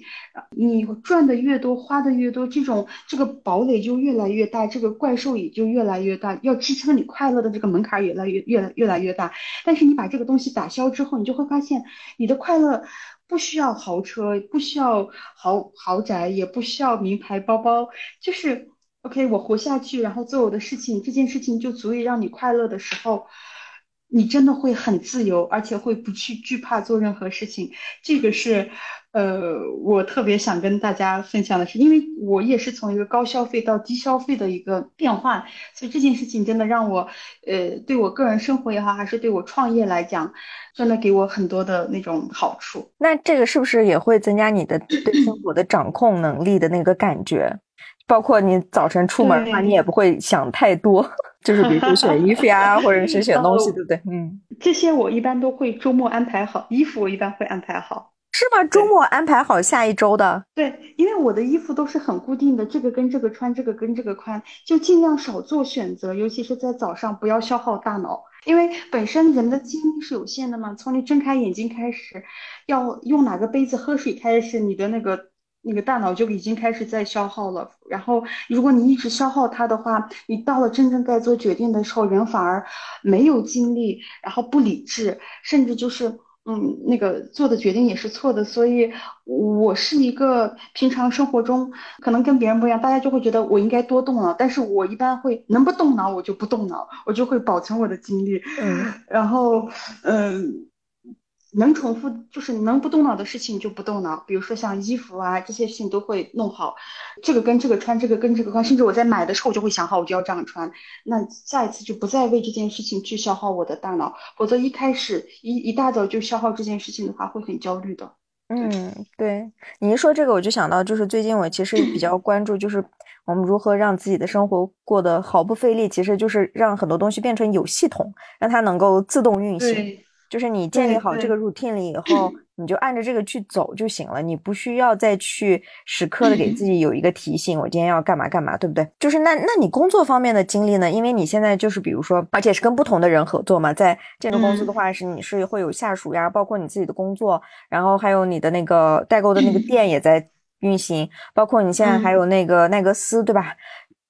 你赚的越多，花的越多，这种这个堡垒就越来越大，这个怪兽也就越来越大，要支撑你快乐的这个门槛越来越越来越来越大。但是你把这个东西打消之后，你就会发现你的快乐不需要豪车，不需要豪豪宅，也不需要名牌包包，就是。OK，我活下去，然后做我的事情，这件事情就足以让你快乐的时候，你真的会很自由，而且会不去惧怕做任何事情。这个是，呃，我特别想跟大家分享的是，因为我也是从一个高消费到低消费的一个变化，所以这件事情真的让我，呃，对我个人生活也好，还是对我创业来讲，真的给我很多的那种好处。那这个是不是也会增加你的对生活的掌控能力的那个感觉？包括你早晨出门的话，你也不会想太多，就是比如说选衣服呀，或者是选东西，对不对？嗯，这些我一般都会周末安排好，衣服我一般会安排好，是吗？周末安排好下一周的？对，因为我的衣服都是很固定的，这个跟这个穿，这个跟这个穿，就尽量少做选择，尤其是在早上，不要消耗大脑，因为本身人的精力是有限的嘛，从你睁开眼睛开始，要用哪个杯子喝水开始，你的那个。那个大脑就已经开始在消耗了，然后如果你一直消耗它的话，你到了真正该做决定的时候，人反而没有精力，然后不理智，甚至就是嗯，那个做的决定也是错的。所以，我是一个平常生活中可能跟别人不一样，大家就会觉得我应该多动脑，但是我一般会能不动脑我就不动脑，我就会保存我的精力。嗯，然后嗯。能重复就是能不动脑的事情就不动脑，比如说像衣服啊这些事情都会弄好，这个跟这个穿，这个跟这个穿，甚至我在买的时候我就会想好我就要这样穿，那下一次就不再为这件事情去消耗我的大脑，否则一开始一一大早就消耗这件事情的话会很焦虑的。嗯，对你一说这个我就想到，就是最近我其实比较关注，就是 我们如何让自己的生活过得毫不费力，其实就是让很多东西变成有系统，让它能够自动运行。就是你建立好这个 routine 了以后，你就按着这个去走就行了，你不需要再去时刻的给自己有一个提醒，我今天要干嘛干嘛，对不对？就是那那你工作方面的经历呢？因为你现在就是比如说，而且是跟不同的人合作嘛，在建筑公司的话是你是会有下属呀，包括你自己的工作，然后还有你的那个代购的那个店也在运行，包括你现在还有那个奈格斯，对吧？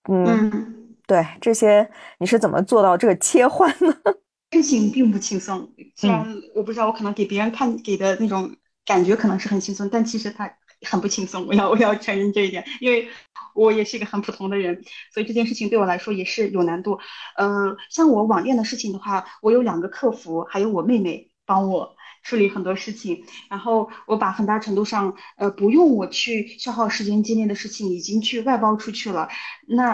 嗯，对，这些你是怎么做到这个切换呢？事情并不轻松，虽然我不知道我可能给别人看给的那种感觉可能是很轻松，但其实它很不轻松。我要我要承认这一点，因为我也是一个很普通的人，所以这件事情对我来说也是有难度。呃，像我网恋的事情的话，我有两个客服，还有我妹妹帮我处理很多事情，然后我把很大程度上呃不用我去消耗时间精力的事情已经去外包出去了。那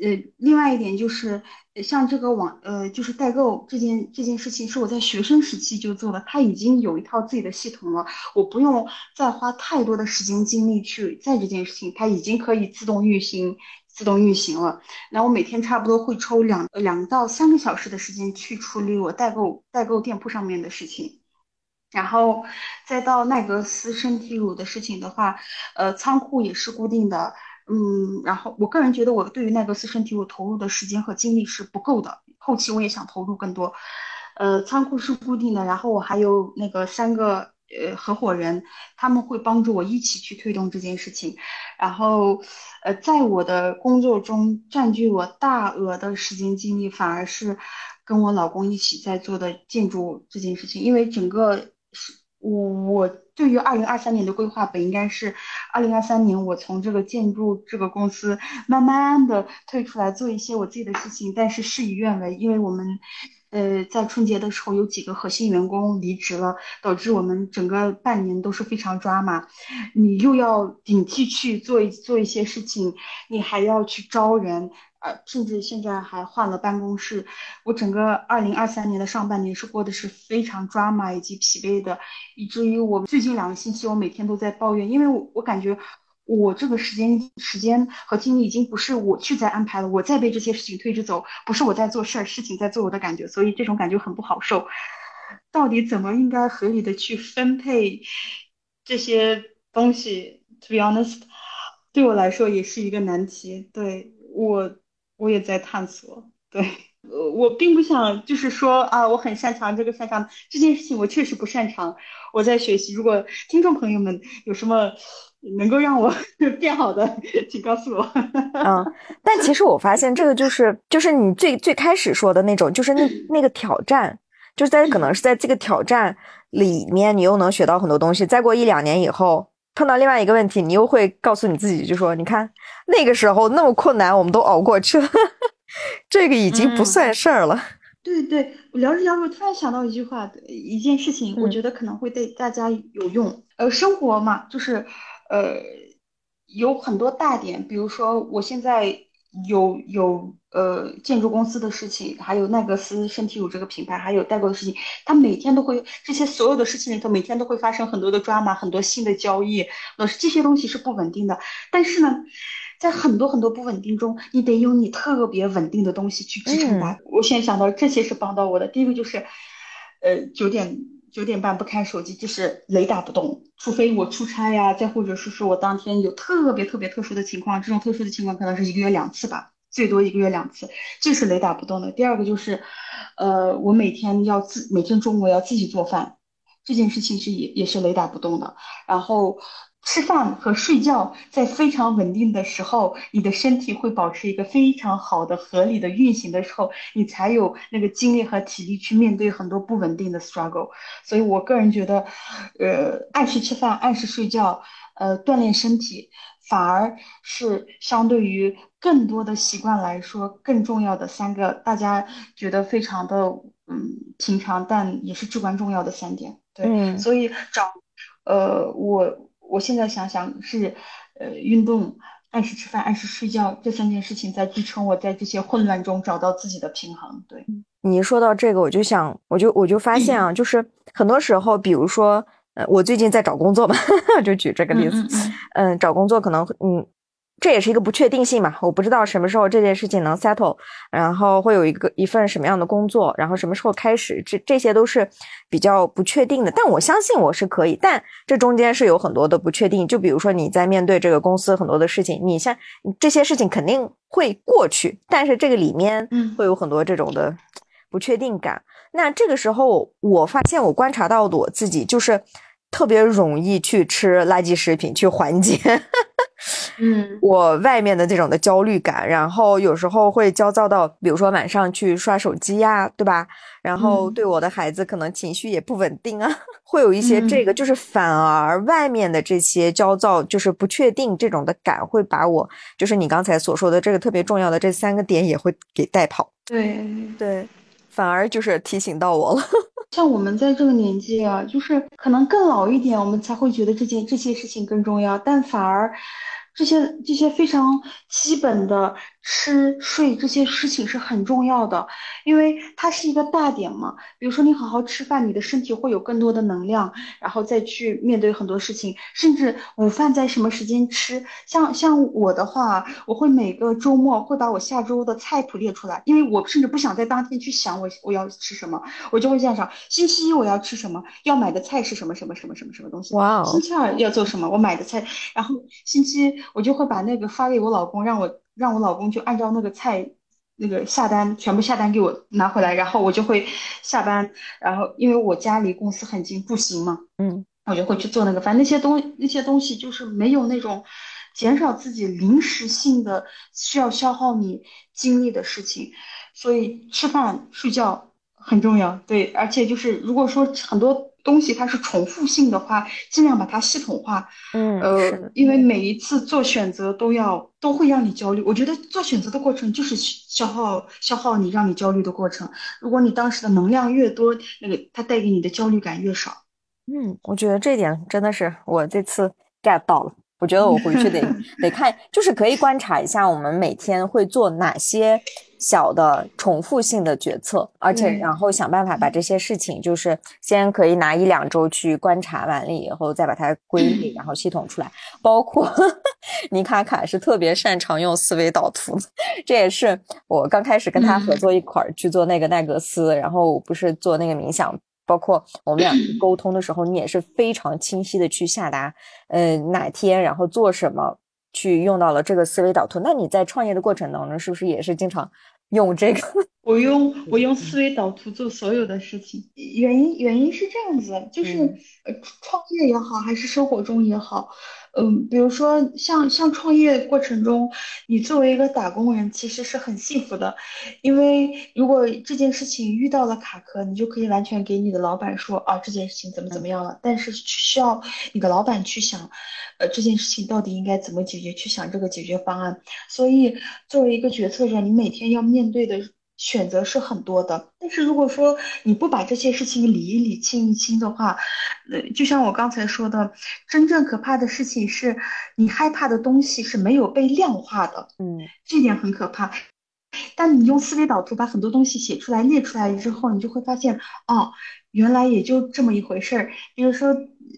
呃，另外一点就是。像这个网呃，就是代购这件这件事情，是我在学生时期就做的，他已经有一套自己的系统了，我不用再花太多的时间精力去在这件事情，它已经可以自动运行自动运行了。那我每天差不多会抽两两到三个小时的时间去处理我代购代购店铺上面的事情，然后再到奈格斯身体乳的事情的话，呃，仓库也是固定的。嗯，然后我个人觉得我对于奈格斯身体乳投入的时间和精力是不够的，后期我也想投入更多。呃，仓库是固定的，然后我还有那个三个呃合伙人，他们会帮助我一起去推动这件事情。然后，呃，在我的工作中占据我大额的时间精力，反而是跟我老公一起在做的建筑这件事情，因为整个是。我对于二零二三年的规划本应该是，二零二三年我从这个建筑这个公司慢慢的退出来做一些我自己的事情，但是事与愿违，因为我们，呃，在春节的时候有几个核心员工离职了，导致我们整个半年都是非常抓马，你又要顶替去做一做一些事情，你还要去招人。呃，甚至现在还换了办公室，我整个二零二三年的上半年是过的是非常 drama 以及疲惫的，以至于我最近两个星期我每天都在抱怨，因为我我感觉我这个时间时间和精力已经不是我去在安排了，我在被这些事情推着走，不是我在做事儿，事情在做我的感觉，所以这种感觉很不好受。到底怎么应该合理的去分配这些东西？To be honest，对我来说也是一个难题。对我。我也在探索，对，我并不想就是说啊，我很擅长这个擅长这件事情，我确实不擅长，我在学习。如果听众朋友们有什么能够让我 变好的，请告诉我。嗯，但其实我发现这个就是就是你最最开始说的那种，就是那那个挑战，就是在可能是在这个挑战里面，你又能学到很多东西。再过一两年以后。碰到另外一个问题，你又会告诉你自己，就说：“你看那个时候那么困难，我们都熬过去了，这个已经不算事儿了。”对对，我聊着聊着，突然想到一句话，一件事情，我觉得可能会对大家有用。呃，生活嘛，就是呃，有很多大点，比如说我现在。有有呃建筑公司的事情，还有奈格斯身体乳这个品牌，还有代购的事情，他每天都会这些所有的事情里头，每天都会发生很多的抓马，很多新的交易，老师这些东西是不稳定的。但是呢，在很多很多不稳定中，你得有你特别稳定的东西去支撑它。我现在想到这些是帮到我的。第一个就是，呃九点九点半不看手机，就是雷打不动，除非我出差呀，再或者是说我当天有特别特别特殊的情况，这种特殊的情况可能是一个月两次吧，最多一个月两次，这是雷打不动的。第二个就是，呃，我每天要自每天中午要自己做饭，这件事情是也也是雷打不动的。然后。吃饭和睡觉在非常稳定的时候，你的身体会保持一个非常好的、合理的运行的时候，你才有那个精力和体力去面对很多不稳定的 struggle。所以我个人觉得，呃，按时吃饭、按时睡觉，呃，锻炼身体，反而是相对于更多的习惯来说更重要的三个，大家觉得非常的嗯平常，但也是至关重要的三点。对，所以找，呃，我。我现在想想是，呃，运动、按时吃饭、按时睡觉这三件事情在支撑我在这些混乱中找到自己的平衡。对你一说到这个，我就想，我就我就发现啊，就是很多时候，比如说，呃，我最近在找工作嘛，就举这个例子，嗯，找工作可能，嗯。这也是一个不确定性嘛，我不知道什么时候这件事情能 settle，然后会有一个一份什么样的工作，然后什么时候开始，这这些都是比较不确定的。但我相信我是可以，但这中间是有很多的不确定。就比如说你在面对这个公司很多的事情，你像这些事情肯定会过去，但是这个里面会有很多这种的不确定感。那这个时候我发现我观察到的我自己就是特别容易去吃垃圾食品去缓解。嗯，我外面的这种的焦虑感，然后有时候会焦躁到，比如说晚上去刷手机呀，对吧？然后对我的孩子可能情绪也不稳定啊，会有一些这个，就是反而外面的这些焦躁，就是不确定这种的感，会把我，就是你刚才所说的这个特别重要的这三个点，也会给带跑。对对，反而就是提醒到我了。像我们在这个年纪啊，就是可能更老一点，我们才会觉得这件这些事情更重要，但反而。这些这些非常基本的吃睡这些事情是很重要的，因为它是一个大点嘛。比如说你好好吃饭，你的身体会有更多的能量，然后再去面对很多事情。甚至午饭在什么时间吃？像像我的话，我会每个周末会把我下周的菜谱列出来，因为我甚至不想在当天去想我我要吃什么，我就会这样想：星期一我要吃什么？要买的菜是什么什么什么什么什么东西？哇哦！星期二要做什么？我买的菜，然后星期。我就会把那个发给我老公，让我让我老公就按照那个菜那个下单，全部下单给我拿回来，然后我就会下班，然后因为我家离公司很近，步行嘛，嗯，我就会去做那个饭。那些东那些东西就是没有那种减少自己临时性的需要消耗你精力的事情，所以吃饭睡觉很重要。对，而且就是如果说很多东西它是重复性的话，尽量把它系统化。嗯，呃，因为每一次做选择都要都会让你焦虑。我觉得做选择的过程就是消耗消耗你让你焦虑的过程。如果你当时的能量越多，那个它带给你的焦虑感越少。嗯，我觉得这点真的是我这次 get 到了。我觉得我回去得 得看，就是可以观察一下我们每天会做哪些小的重复性的决策，而且然后想办法把这些事情，就是先可以拿一两周去观察完了以后，再把它归类，然后系统出来。包括 尼卡卡是特别擅长用思维导图，这也是我刚开始跟他合作一块儿去做那个奈格斯，然后不是做那个冥想。包括我们俩沟通的时候，你也是非常清晰的去下达，呃，哪天然后做什么，去用到了这个思维导图。那你在创业的过程当中，是不是也是经常用这个？我用我用思维导图做所有的事情，原因原因是这样子，就是呃，创业也好，还是生活中也好。嗯，比如说像像创业过程中，你作为一个打工人，其实是很幸福的，因为如果这件事情遇到了卡壳，你就可以完全给你的老板说啊，这件事情怎么怎么样了。但是需要你的老板去想，呃，这件事情到底应该怎么解决，去想这个解决方案。所以作为一个决策者，你每天要面对的。选择是很多的，但是如果说你不把这些事情理一理清一清的话，呃，就像我刚才说的，真正可怕的事情是你害怕的东西是没有被量化的，嗯，这点很可怕。但你用思维导图把很多东西写出来、列出来之后，你就会发现，哦，原来也就这么一回事儿。比如说。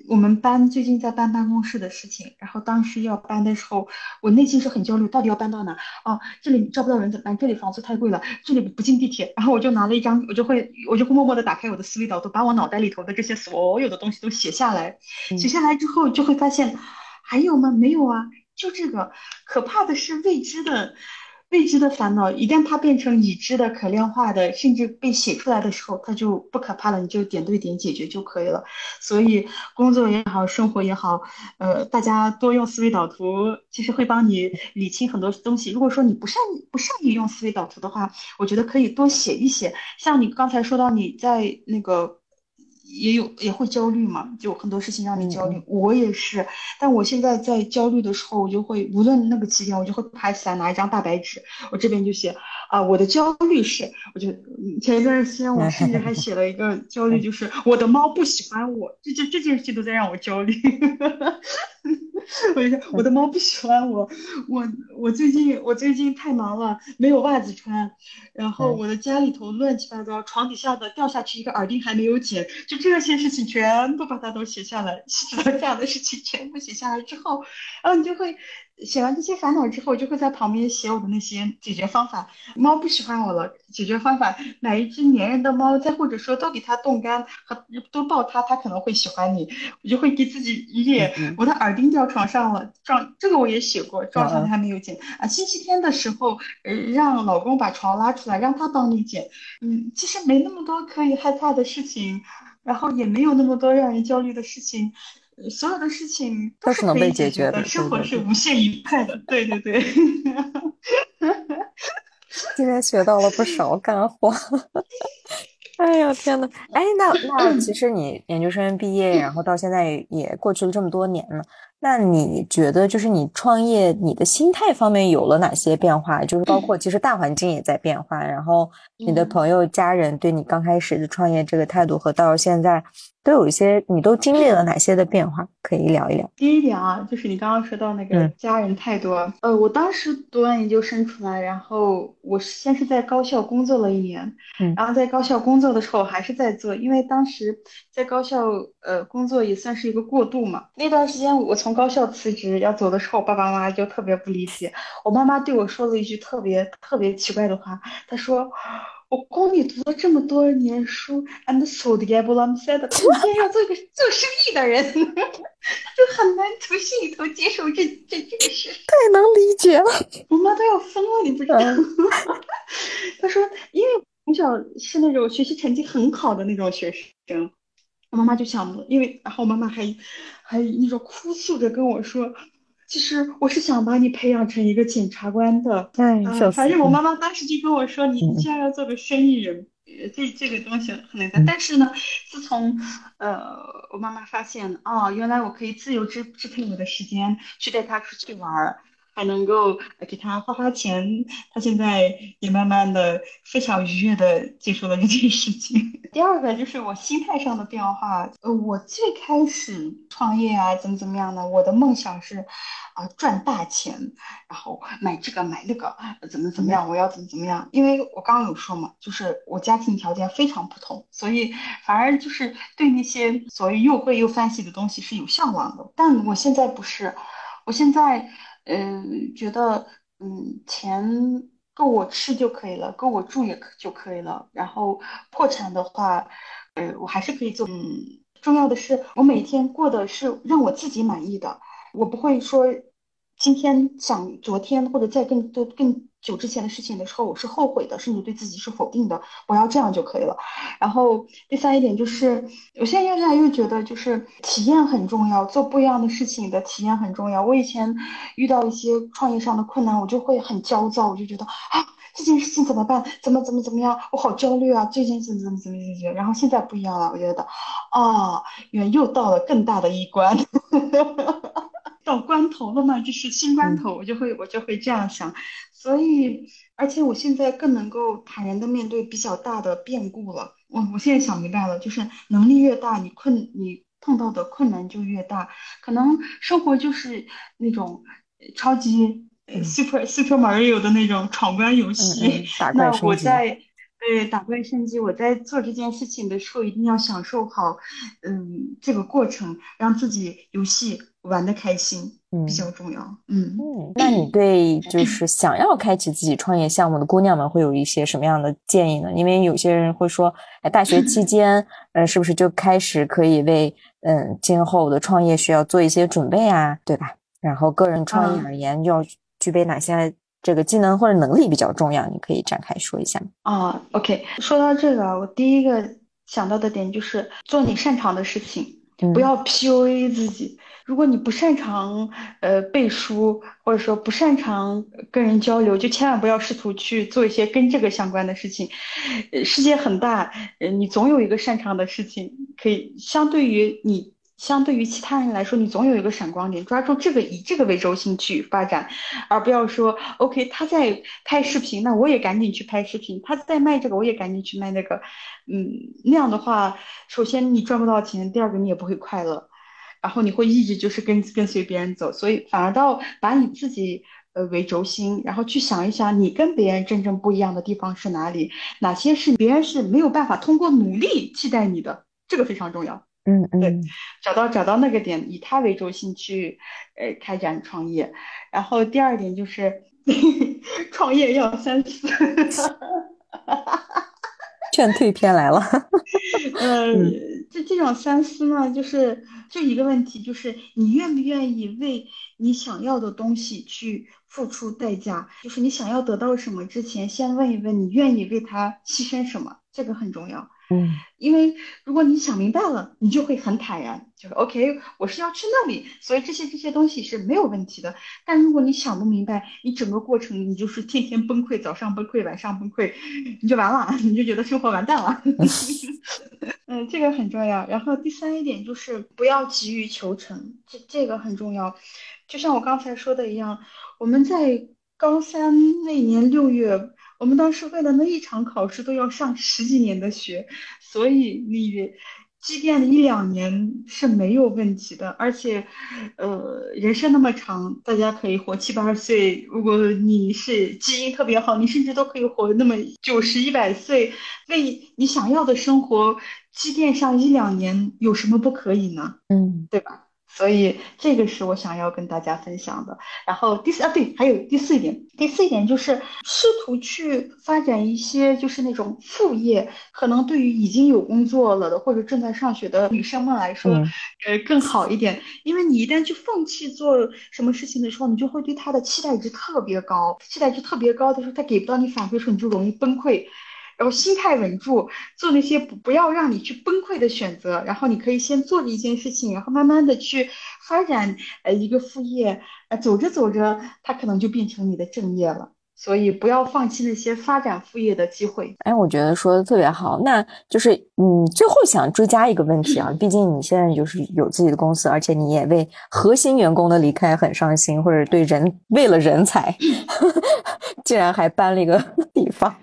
我们搬最近在搬办公室的事情，然后当时要搬的时候，我内心是很焦虑，到底要搬到哪？哦，这里招不到人怎么办？这里房租太贵了，这里不进地铁。然后我就拿了一张，我就会，我就会默默的打开我的思维导图，把我脑袋里头的这些所有的东西都写下来。写下来之后，就会发现，还有吗？没有啊，就这个。可怕的是未知的。未知的烦恼，一旦它变成已知的、可量化的，甚至被写出来的时候，它就不可怕了，你就点对点解决就可以了。所以，工作也好，生活也好，呃，大家多用思维导图，其实会帮你理清很多东西。如果说你不善不善于用思维导图的话，我觉得可以多写一写。像你刚才说到你在那个。也有也会焦虑嘛，就很多事情让你焦虑。我也是，但我现在在焦虑的时候，我就会无论那个几点，我就会拍起来拿一张大白纸，我这边就写啊，我的焦虑是，我就前一段时间我甚至还写了一个焦虑，就是我的猫不喜欢我，这这这件事情都在让我焦虑。我就我的猫不喜欢我，我我最近我最近太忙了，没有袜子穿，然后我的家里头乱七八糟，床底下的掉下去一个耳钉还没有剪，就这些事情全部把它都写下来，这样的事情全部写下来之后，然后你就会。写完这些烦恼之后，就会在旁边写我的那些解决方法。猫不喜欢我了，解决方法买一只粘人的猫，再或者说都给它冻干和多抱它，它可能会喜欢你。我就会给自己一列，我的耳钉掉床上了，撞这个我也写过，撞上还没有剪啊。星期天的时候，呃，让老公把床拉出来，让他帮你剪。嗯，其实没那么多可以害怕的事情，然后也没有那么多让人焦虑的事情。所有的事情都是能被解决的，生活是无限愉快的。对对对，今天学到了不 少干货。哎呦天呐，哎，那那其实你研究生毕业，然后到现在也过去了这么多年了。那你觉得，就是你创业，你的心态方面有了哪些变化？就是包括其实大环境也在变化，然后你的朋友、家人对你刚开始的创业这个态度和到现在都有一些，你都经历了哪些的变化？可以聊一聊。第一点啊，就是你刚刚说到那个家人态度。呃，我当时读完研究生出来，然后我先是在高校工作了一年，然后在高校工作的时候还是在做，因为当时在高校呃工作也算是一个过渡嘛。那段时间我从高校辞职要走的时候，爸爸妈妈就特别不理解。我妈妈对我说了一句特别特别奇怪的话，她说：“我供你读了这么多年书，and so the able I'm said，你今天要做一个做生意的人，就很难从心里头接受这这这个事。”太能理解了，我妈都要疯了，你不知道。她说：“因为从小是那种学习成绩很好的那种学生。”我妈妈就想，因为然后我妈妈还还那种哭诉着跟我说，其实我是想把你培养成一个检察官的。哎，反正我妈妈当时就跟我说，你既然要做个生意人，这这个东西很那个，但是呢，自从呃我妈妈发现，哦，原来我可以自由支支配我的时间，去带她出去玩儿。还能够给他花花钱，他现在也慢慢的非常愉悦的接受了这件事情。第二个就是我心态上的变化，呃，我最开始创业啊，怎么怎么样呢？我的梦想是啊赚大钱，然后买这个买那个，怎么怎么样，我要怎么怎么样？因为我刚刚有说嘛，就是我家庭条件非常不同，所以反而就是对那些所谓又贵又 fancy 的东西是有向往的。但我现在不是，我现在。嗯，觉得嗯，钱够我吃就可以了，够我住也就可以了。然后破产的话，呃，我还是可以做。嗯，重要的是我每天过的是让我自己满意的，我不会说今天想昨天或者在更多更。久之前的事情的时候，我是后悔的，甚至对自己是否定的。我要这样就可以了。然后第三一点就是，我现在越来越觉得，就是体验很重要，做不一样的事情的体验很重要。我以前遇到一些创业上的困难，我就会很焦躁，我就觉得啊，这件事情怎么办？怎么怎么怎么样？我好焦虑啊！这件事怎么怎么怎么怎么？然后现在不一样了，我觉得，啊，原又到了更大的一关。到关头了嘛，就是新关头，我就会我就会这样想，所以而且我现在更能够坦然的面对比较大的变故了。我我现在想明白了，就是能力越大，你困你碰到的困难就越大。可能生活就是那种超级 super super Mario 的那种闯关游戏，那我在。对，打怪升级，我在做这件事情的时候，一定要享受好，嗯，这个过程，让自己游戏玩的开心，比较重要。嗯嗯，那你对就是想要开启自己创业项目的姑娘们，会有一些什么样的建议呢？因为有些人会说，哎，大学期 间，呃，是不是就开始可以为嗯今后的创业需要做一些准备啊，对吧？然后个人创业而言，要具备哪些？这个技能或者能力比较重要，你可以展开说一下吗啊，OK，说到这个，我第一个想到的点就是做你擅长的事情，不要 PUA 自己。如果你不擅长呃背书，或者说不擅长跟人交流，就千万不要试图去做一些跟这个相关的事情。世界很大，你总有一个擅长的事情，可以相对于你。相对于其他人来说，你总有一个闪光点，抓住这个，以这个为轴心去发展，而不要说 OK，他在拍视频，那我也赶紧去拍视频；他在卖这个，我也赶紧去卖那个。嗯，那样的话，首先你赚不到钱，第二个你也不会快乐，然后你会一直就是跟跟随别人走，所以反而到把你自己呃为轴心，然后去想一想你跟别人真正不一样的地方是哪里，哪些是别人是没有办法通过努力替代你的，这个非常重要。嗯嗯，对，找到找到那个点，以他为中心去，呃，开展创业。然后第二点就是，创业要三思。劝退篇来了。嗯，这这种三思呢，就是就一个问题，就是你愿不愿意为你想要的东西去付出代价？就是你想要得到什么之前，先问一问你愿意为他牺牲什么，这个很重要。嗯，因为如果你想明白了，你就会很坦然，就是 OK，我是要去那里，所以这些这些东西是没有问题的。但如果你想不明白，你整个过程你就是天天崩溃，早上崩溃，晚上崩溃，你就完了，你就觉得生活完蛋了。嗯，这个很重要。然后第三一点就是不要急于求成，这这个很重要。就像我刚才说的一样，我们在高三那年六月。我们当时为了那一场考试都要上十几年的学，所以你积淀了一两年是没有问题的。而且，呃，人生那么长，大家可以活七八十岁。如果你是基因特别好，你甚至都可以活那么九十一百岁。为你想要的生活积淀上一两年，有什么不可以呢？嗯，对吧？所以这个是我想要跟大家分享的。然后第四啊，对，还有第四一点，第四一点就是试图去发展一些就是那种副业，可能对于已经有工作了的或者正在上学的女生们来说，呃，更好一点。因为你一旦去放弃做什么事情的时候，你就会对他的期待值特别高，期待值特别高的时候，他给不到你反馈时候，你就容易崩溃。然后心态稳住，做那些不不要让你去崩溃的选择。然后你可以先做一件事情，然后慢慢的去发展呃一个副业，呃走着走着，它可能就变成你的正业了。所以不要放弃那些发展副业的机会。哎，我觉得说的特别好。那就是嗯，最后想追加一个问题啊，毕竟你现在就是有自己的公司，而且你也为核心员工的离开很伤心，或者对人为了人才，竟然还搬了一个 地方。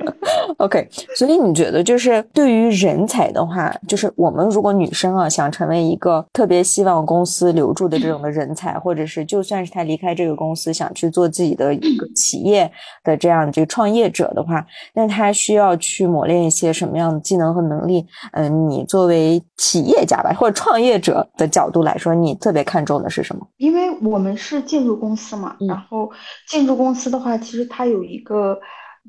OK，所以你觉得就是对于人才的话，就是我们如果女生啊想成为一个特别希望公司留住的这种的人才，或者是就算是他离开这个公司想去做自己的一个企业。的这样这个创业者的话，那他需要去磨练一些什么样的技能和能力？嗯，你作为企业家吧，或者创业者的角度来说，你特别看重的是什么？因为我们是建筑公司嘛，然后建筑公司的话，其实它有一个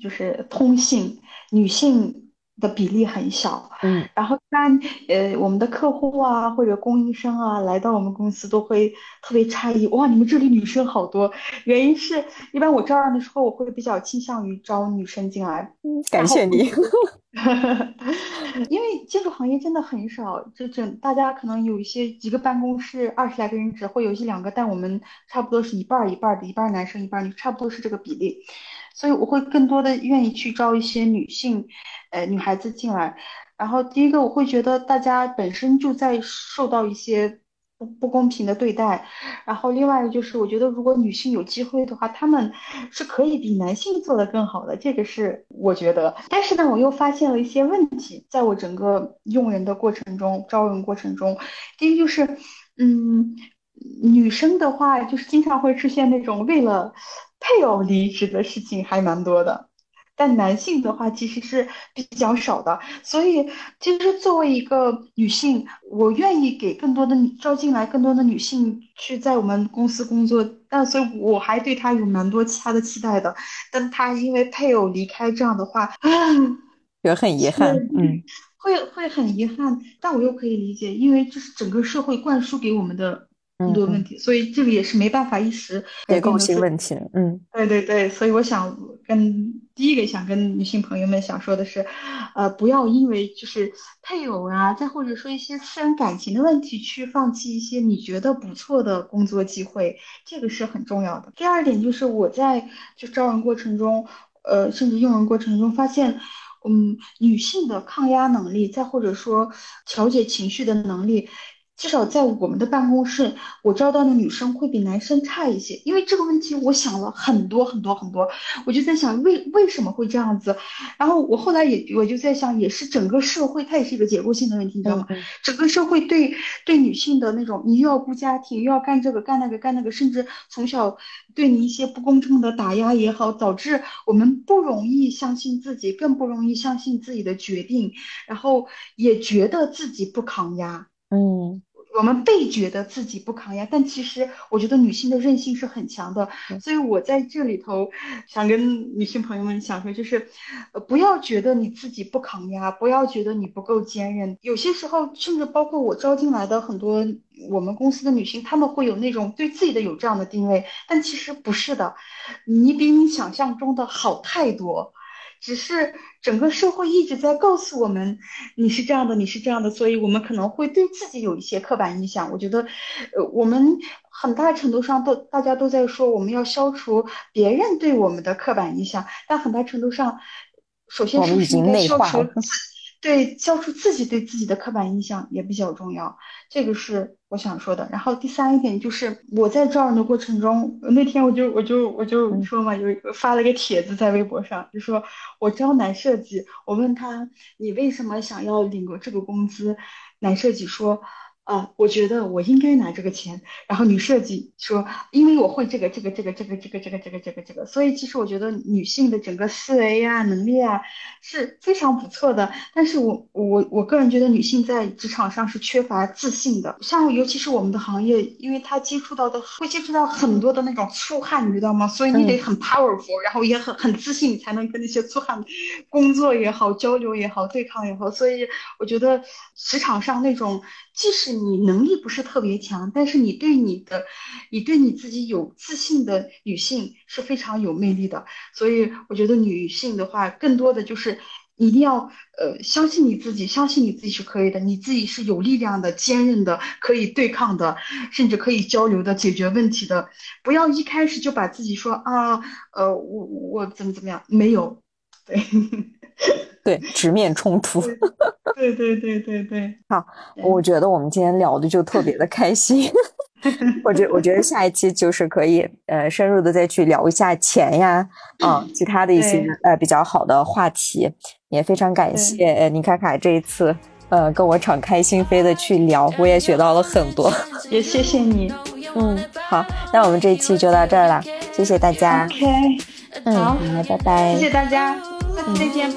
就是通性，女性。的比例很小，嗯，然后一般呃，我们的客户啊或者供应商啊来到我们公司都会特别诧异，哇，你们这里女生好多。原因是一般我招人的时候，我会比较倾向于招女生进来。感谢你，因为建筑行业真的很少，就整大家可能有一些一个办公室二十来个人，只会有一两个，但我们差不多是一半一半的，一半男生一半女，差不多是这个比例。所以我会更多的愿意去招一些女性，呃，女孩子进来。然后第一个，我会觉得大家本身就在受到一些不不公平的对待。然后另外就是，我觉得如果女性有机会的话，她们是可以比男性做得更好的。这个是我觉得。但是呢，我又发现了一些问题，在我整个用人的过程中，招人过程中，第一就是，嗯，女生的话就是经常会出现那种为了。配偶离职的事情还蛮多的，但男性的话其实是比较少的。所以，其实作为一个女性，我愿意给更多的招进来更多的女性去在我们公司工作。但所以我还对她有蛮多其他的期待的。但她因为配偶离开这样的话，也很遗憾，嗯，会会很遗憾。但我又可以理解，因为这是整个社会灌输给我们的。很多问题，所以这个也是没办法一时结构性问题。嗯，对对对，所以我想跟第一个想跟女性朋友们想说的是，呃，不要因为就是配偶啊，再或者说一些私人感情的问题去放弃一些你觉得不错的工作机会，这个是很重要的。第二点就是我在就招人过程中，呃，甚至用人过程中发现，嗯，女性的抗压能力，再或者说调节情绪的能力。至少在我们的办公室，我招到的女生会比男生差一些。因为这个问题，我想了很多很多很多，我就在想为为什么会这样子。然后我后来也我就在想，也是整个社会它也是一个结构性的问题，你知道吗？整个社会对对女性的那种，你又要顾家庭，又要干这个干那个干那个，甚至从小对你一些不公正的打压也好，导致我们不容易相信自己，更不容易相信自己的决定，然后也觉得自己不抗压。嗯。我们被觉得自己不抗压，但其实我觉得女性的韧性是很强的，所以我在这里头想跟女性朋友们想说，就是，呃，不要觉得你自己不抗压，不要觉得你不够坚韧。有些时候，甚至包括我招进来的很多我们公司的女性，她们会有那种对自己的有这样的定位，但其实不是的，你比你想象中的好太多。只是整个社会一直在告诉我们，你是这样的，你是这样的，所以我们可能会对自己有一些刻板印象。我觉得，呃，我们很大程度上都大家都在说我们要消除别人对我们的刻板印象，但很大程度上，首先是应该消除。对，消除自己对自己的刻板印象也比较重要，这个是我想说的。然后第三一点就是我在招人的过程中，那天我就我就我就说嘛，有发了个帖子在微博上，就说我招男设计，我问他你为什么想要领个这个工资，男设计说。啊，我觉得我应该拿这个钱。然后女设计说，因为我会这个这个这个这个这个这个这个这个这个，所以其实我觉得女性的整个思维啊、能力啊是非常不错的。但是我我我个人觉得女性在职场上是缺乏自信的。像尤其是我们的行业，因为她接触到的会接触到很多的那种粗汉，你知道吗？所以你得很 powerful，然后也很很自信，才能跟那些粗汉工作也好、交流也好、对抗也好。所以我觉得职场上那种。即使你你能力不是特别强，但是你对你的，你对你自己有自信的女性是非常有魅力的。所以我觉得女性的话，更多的就是一定要呃相信你自己，相信你自己是可以的，你自己是有力量的、坚韧的，可以对抗的，甚至可以交流的、解决问题的。不要一开始就把自己说啊，呃，我我怎么怎么样？没有，对 对，直面冲突。对对对对对。好，我觉得我们今天聊的就特别的开心。我觉我觉得下一期就是可以呃深入的再去聊一下钱呀，啊，其他的一些呃比较好的话题。也非常感谢呃妮卡卡这一次呃跟我敞开心扉的去聊，我也学到了很多。也谢谢你。嗯，好，那我们这一期就到这儿了，谢谢大家。OK，嗯，好，拜拜。谢谢大家，再见。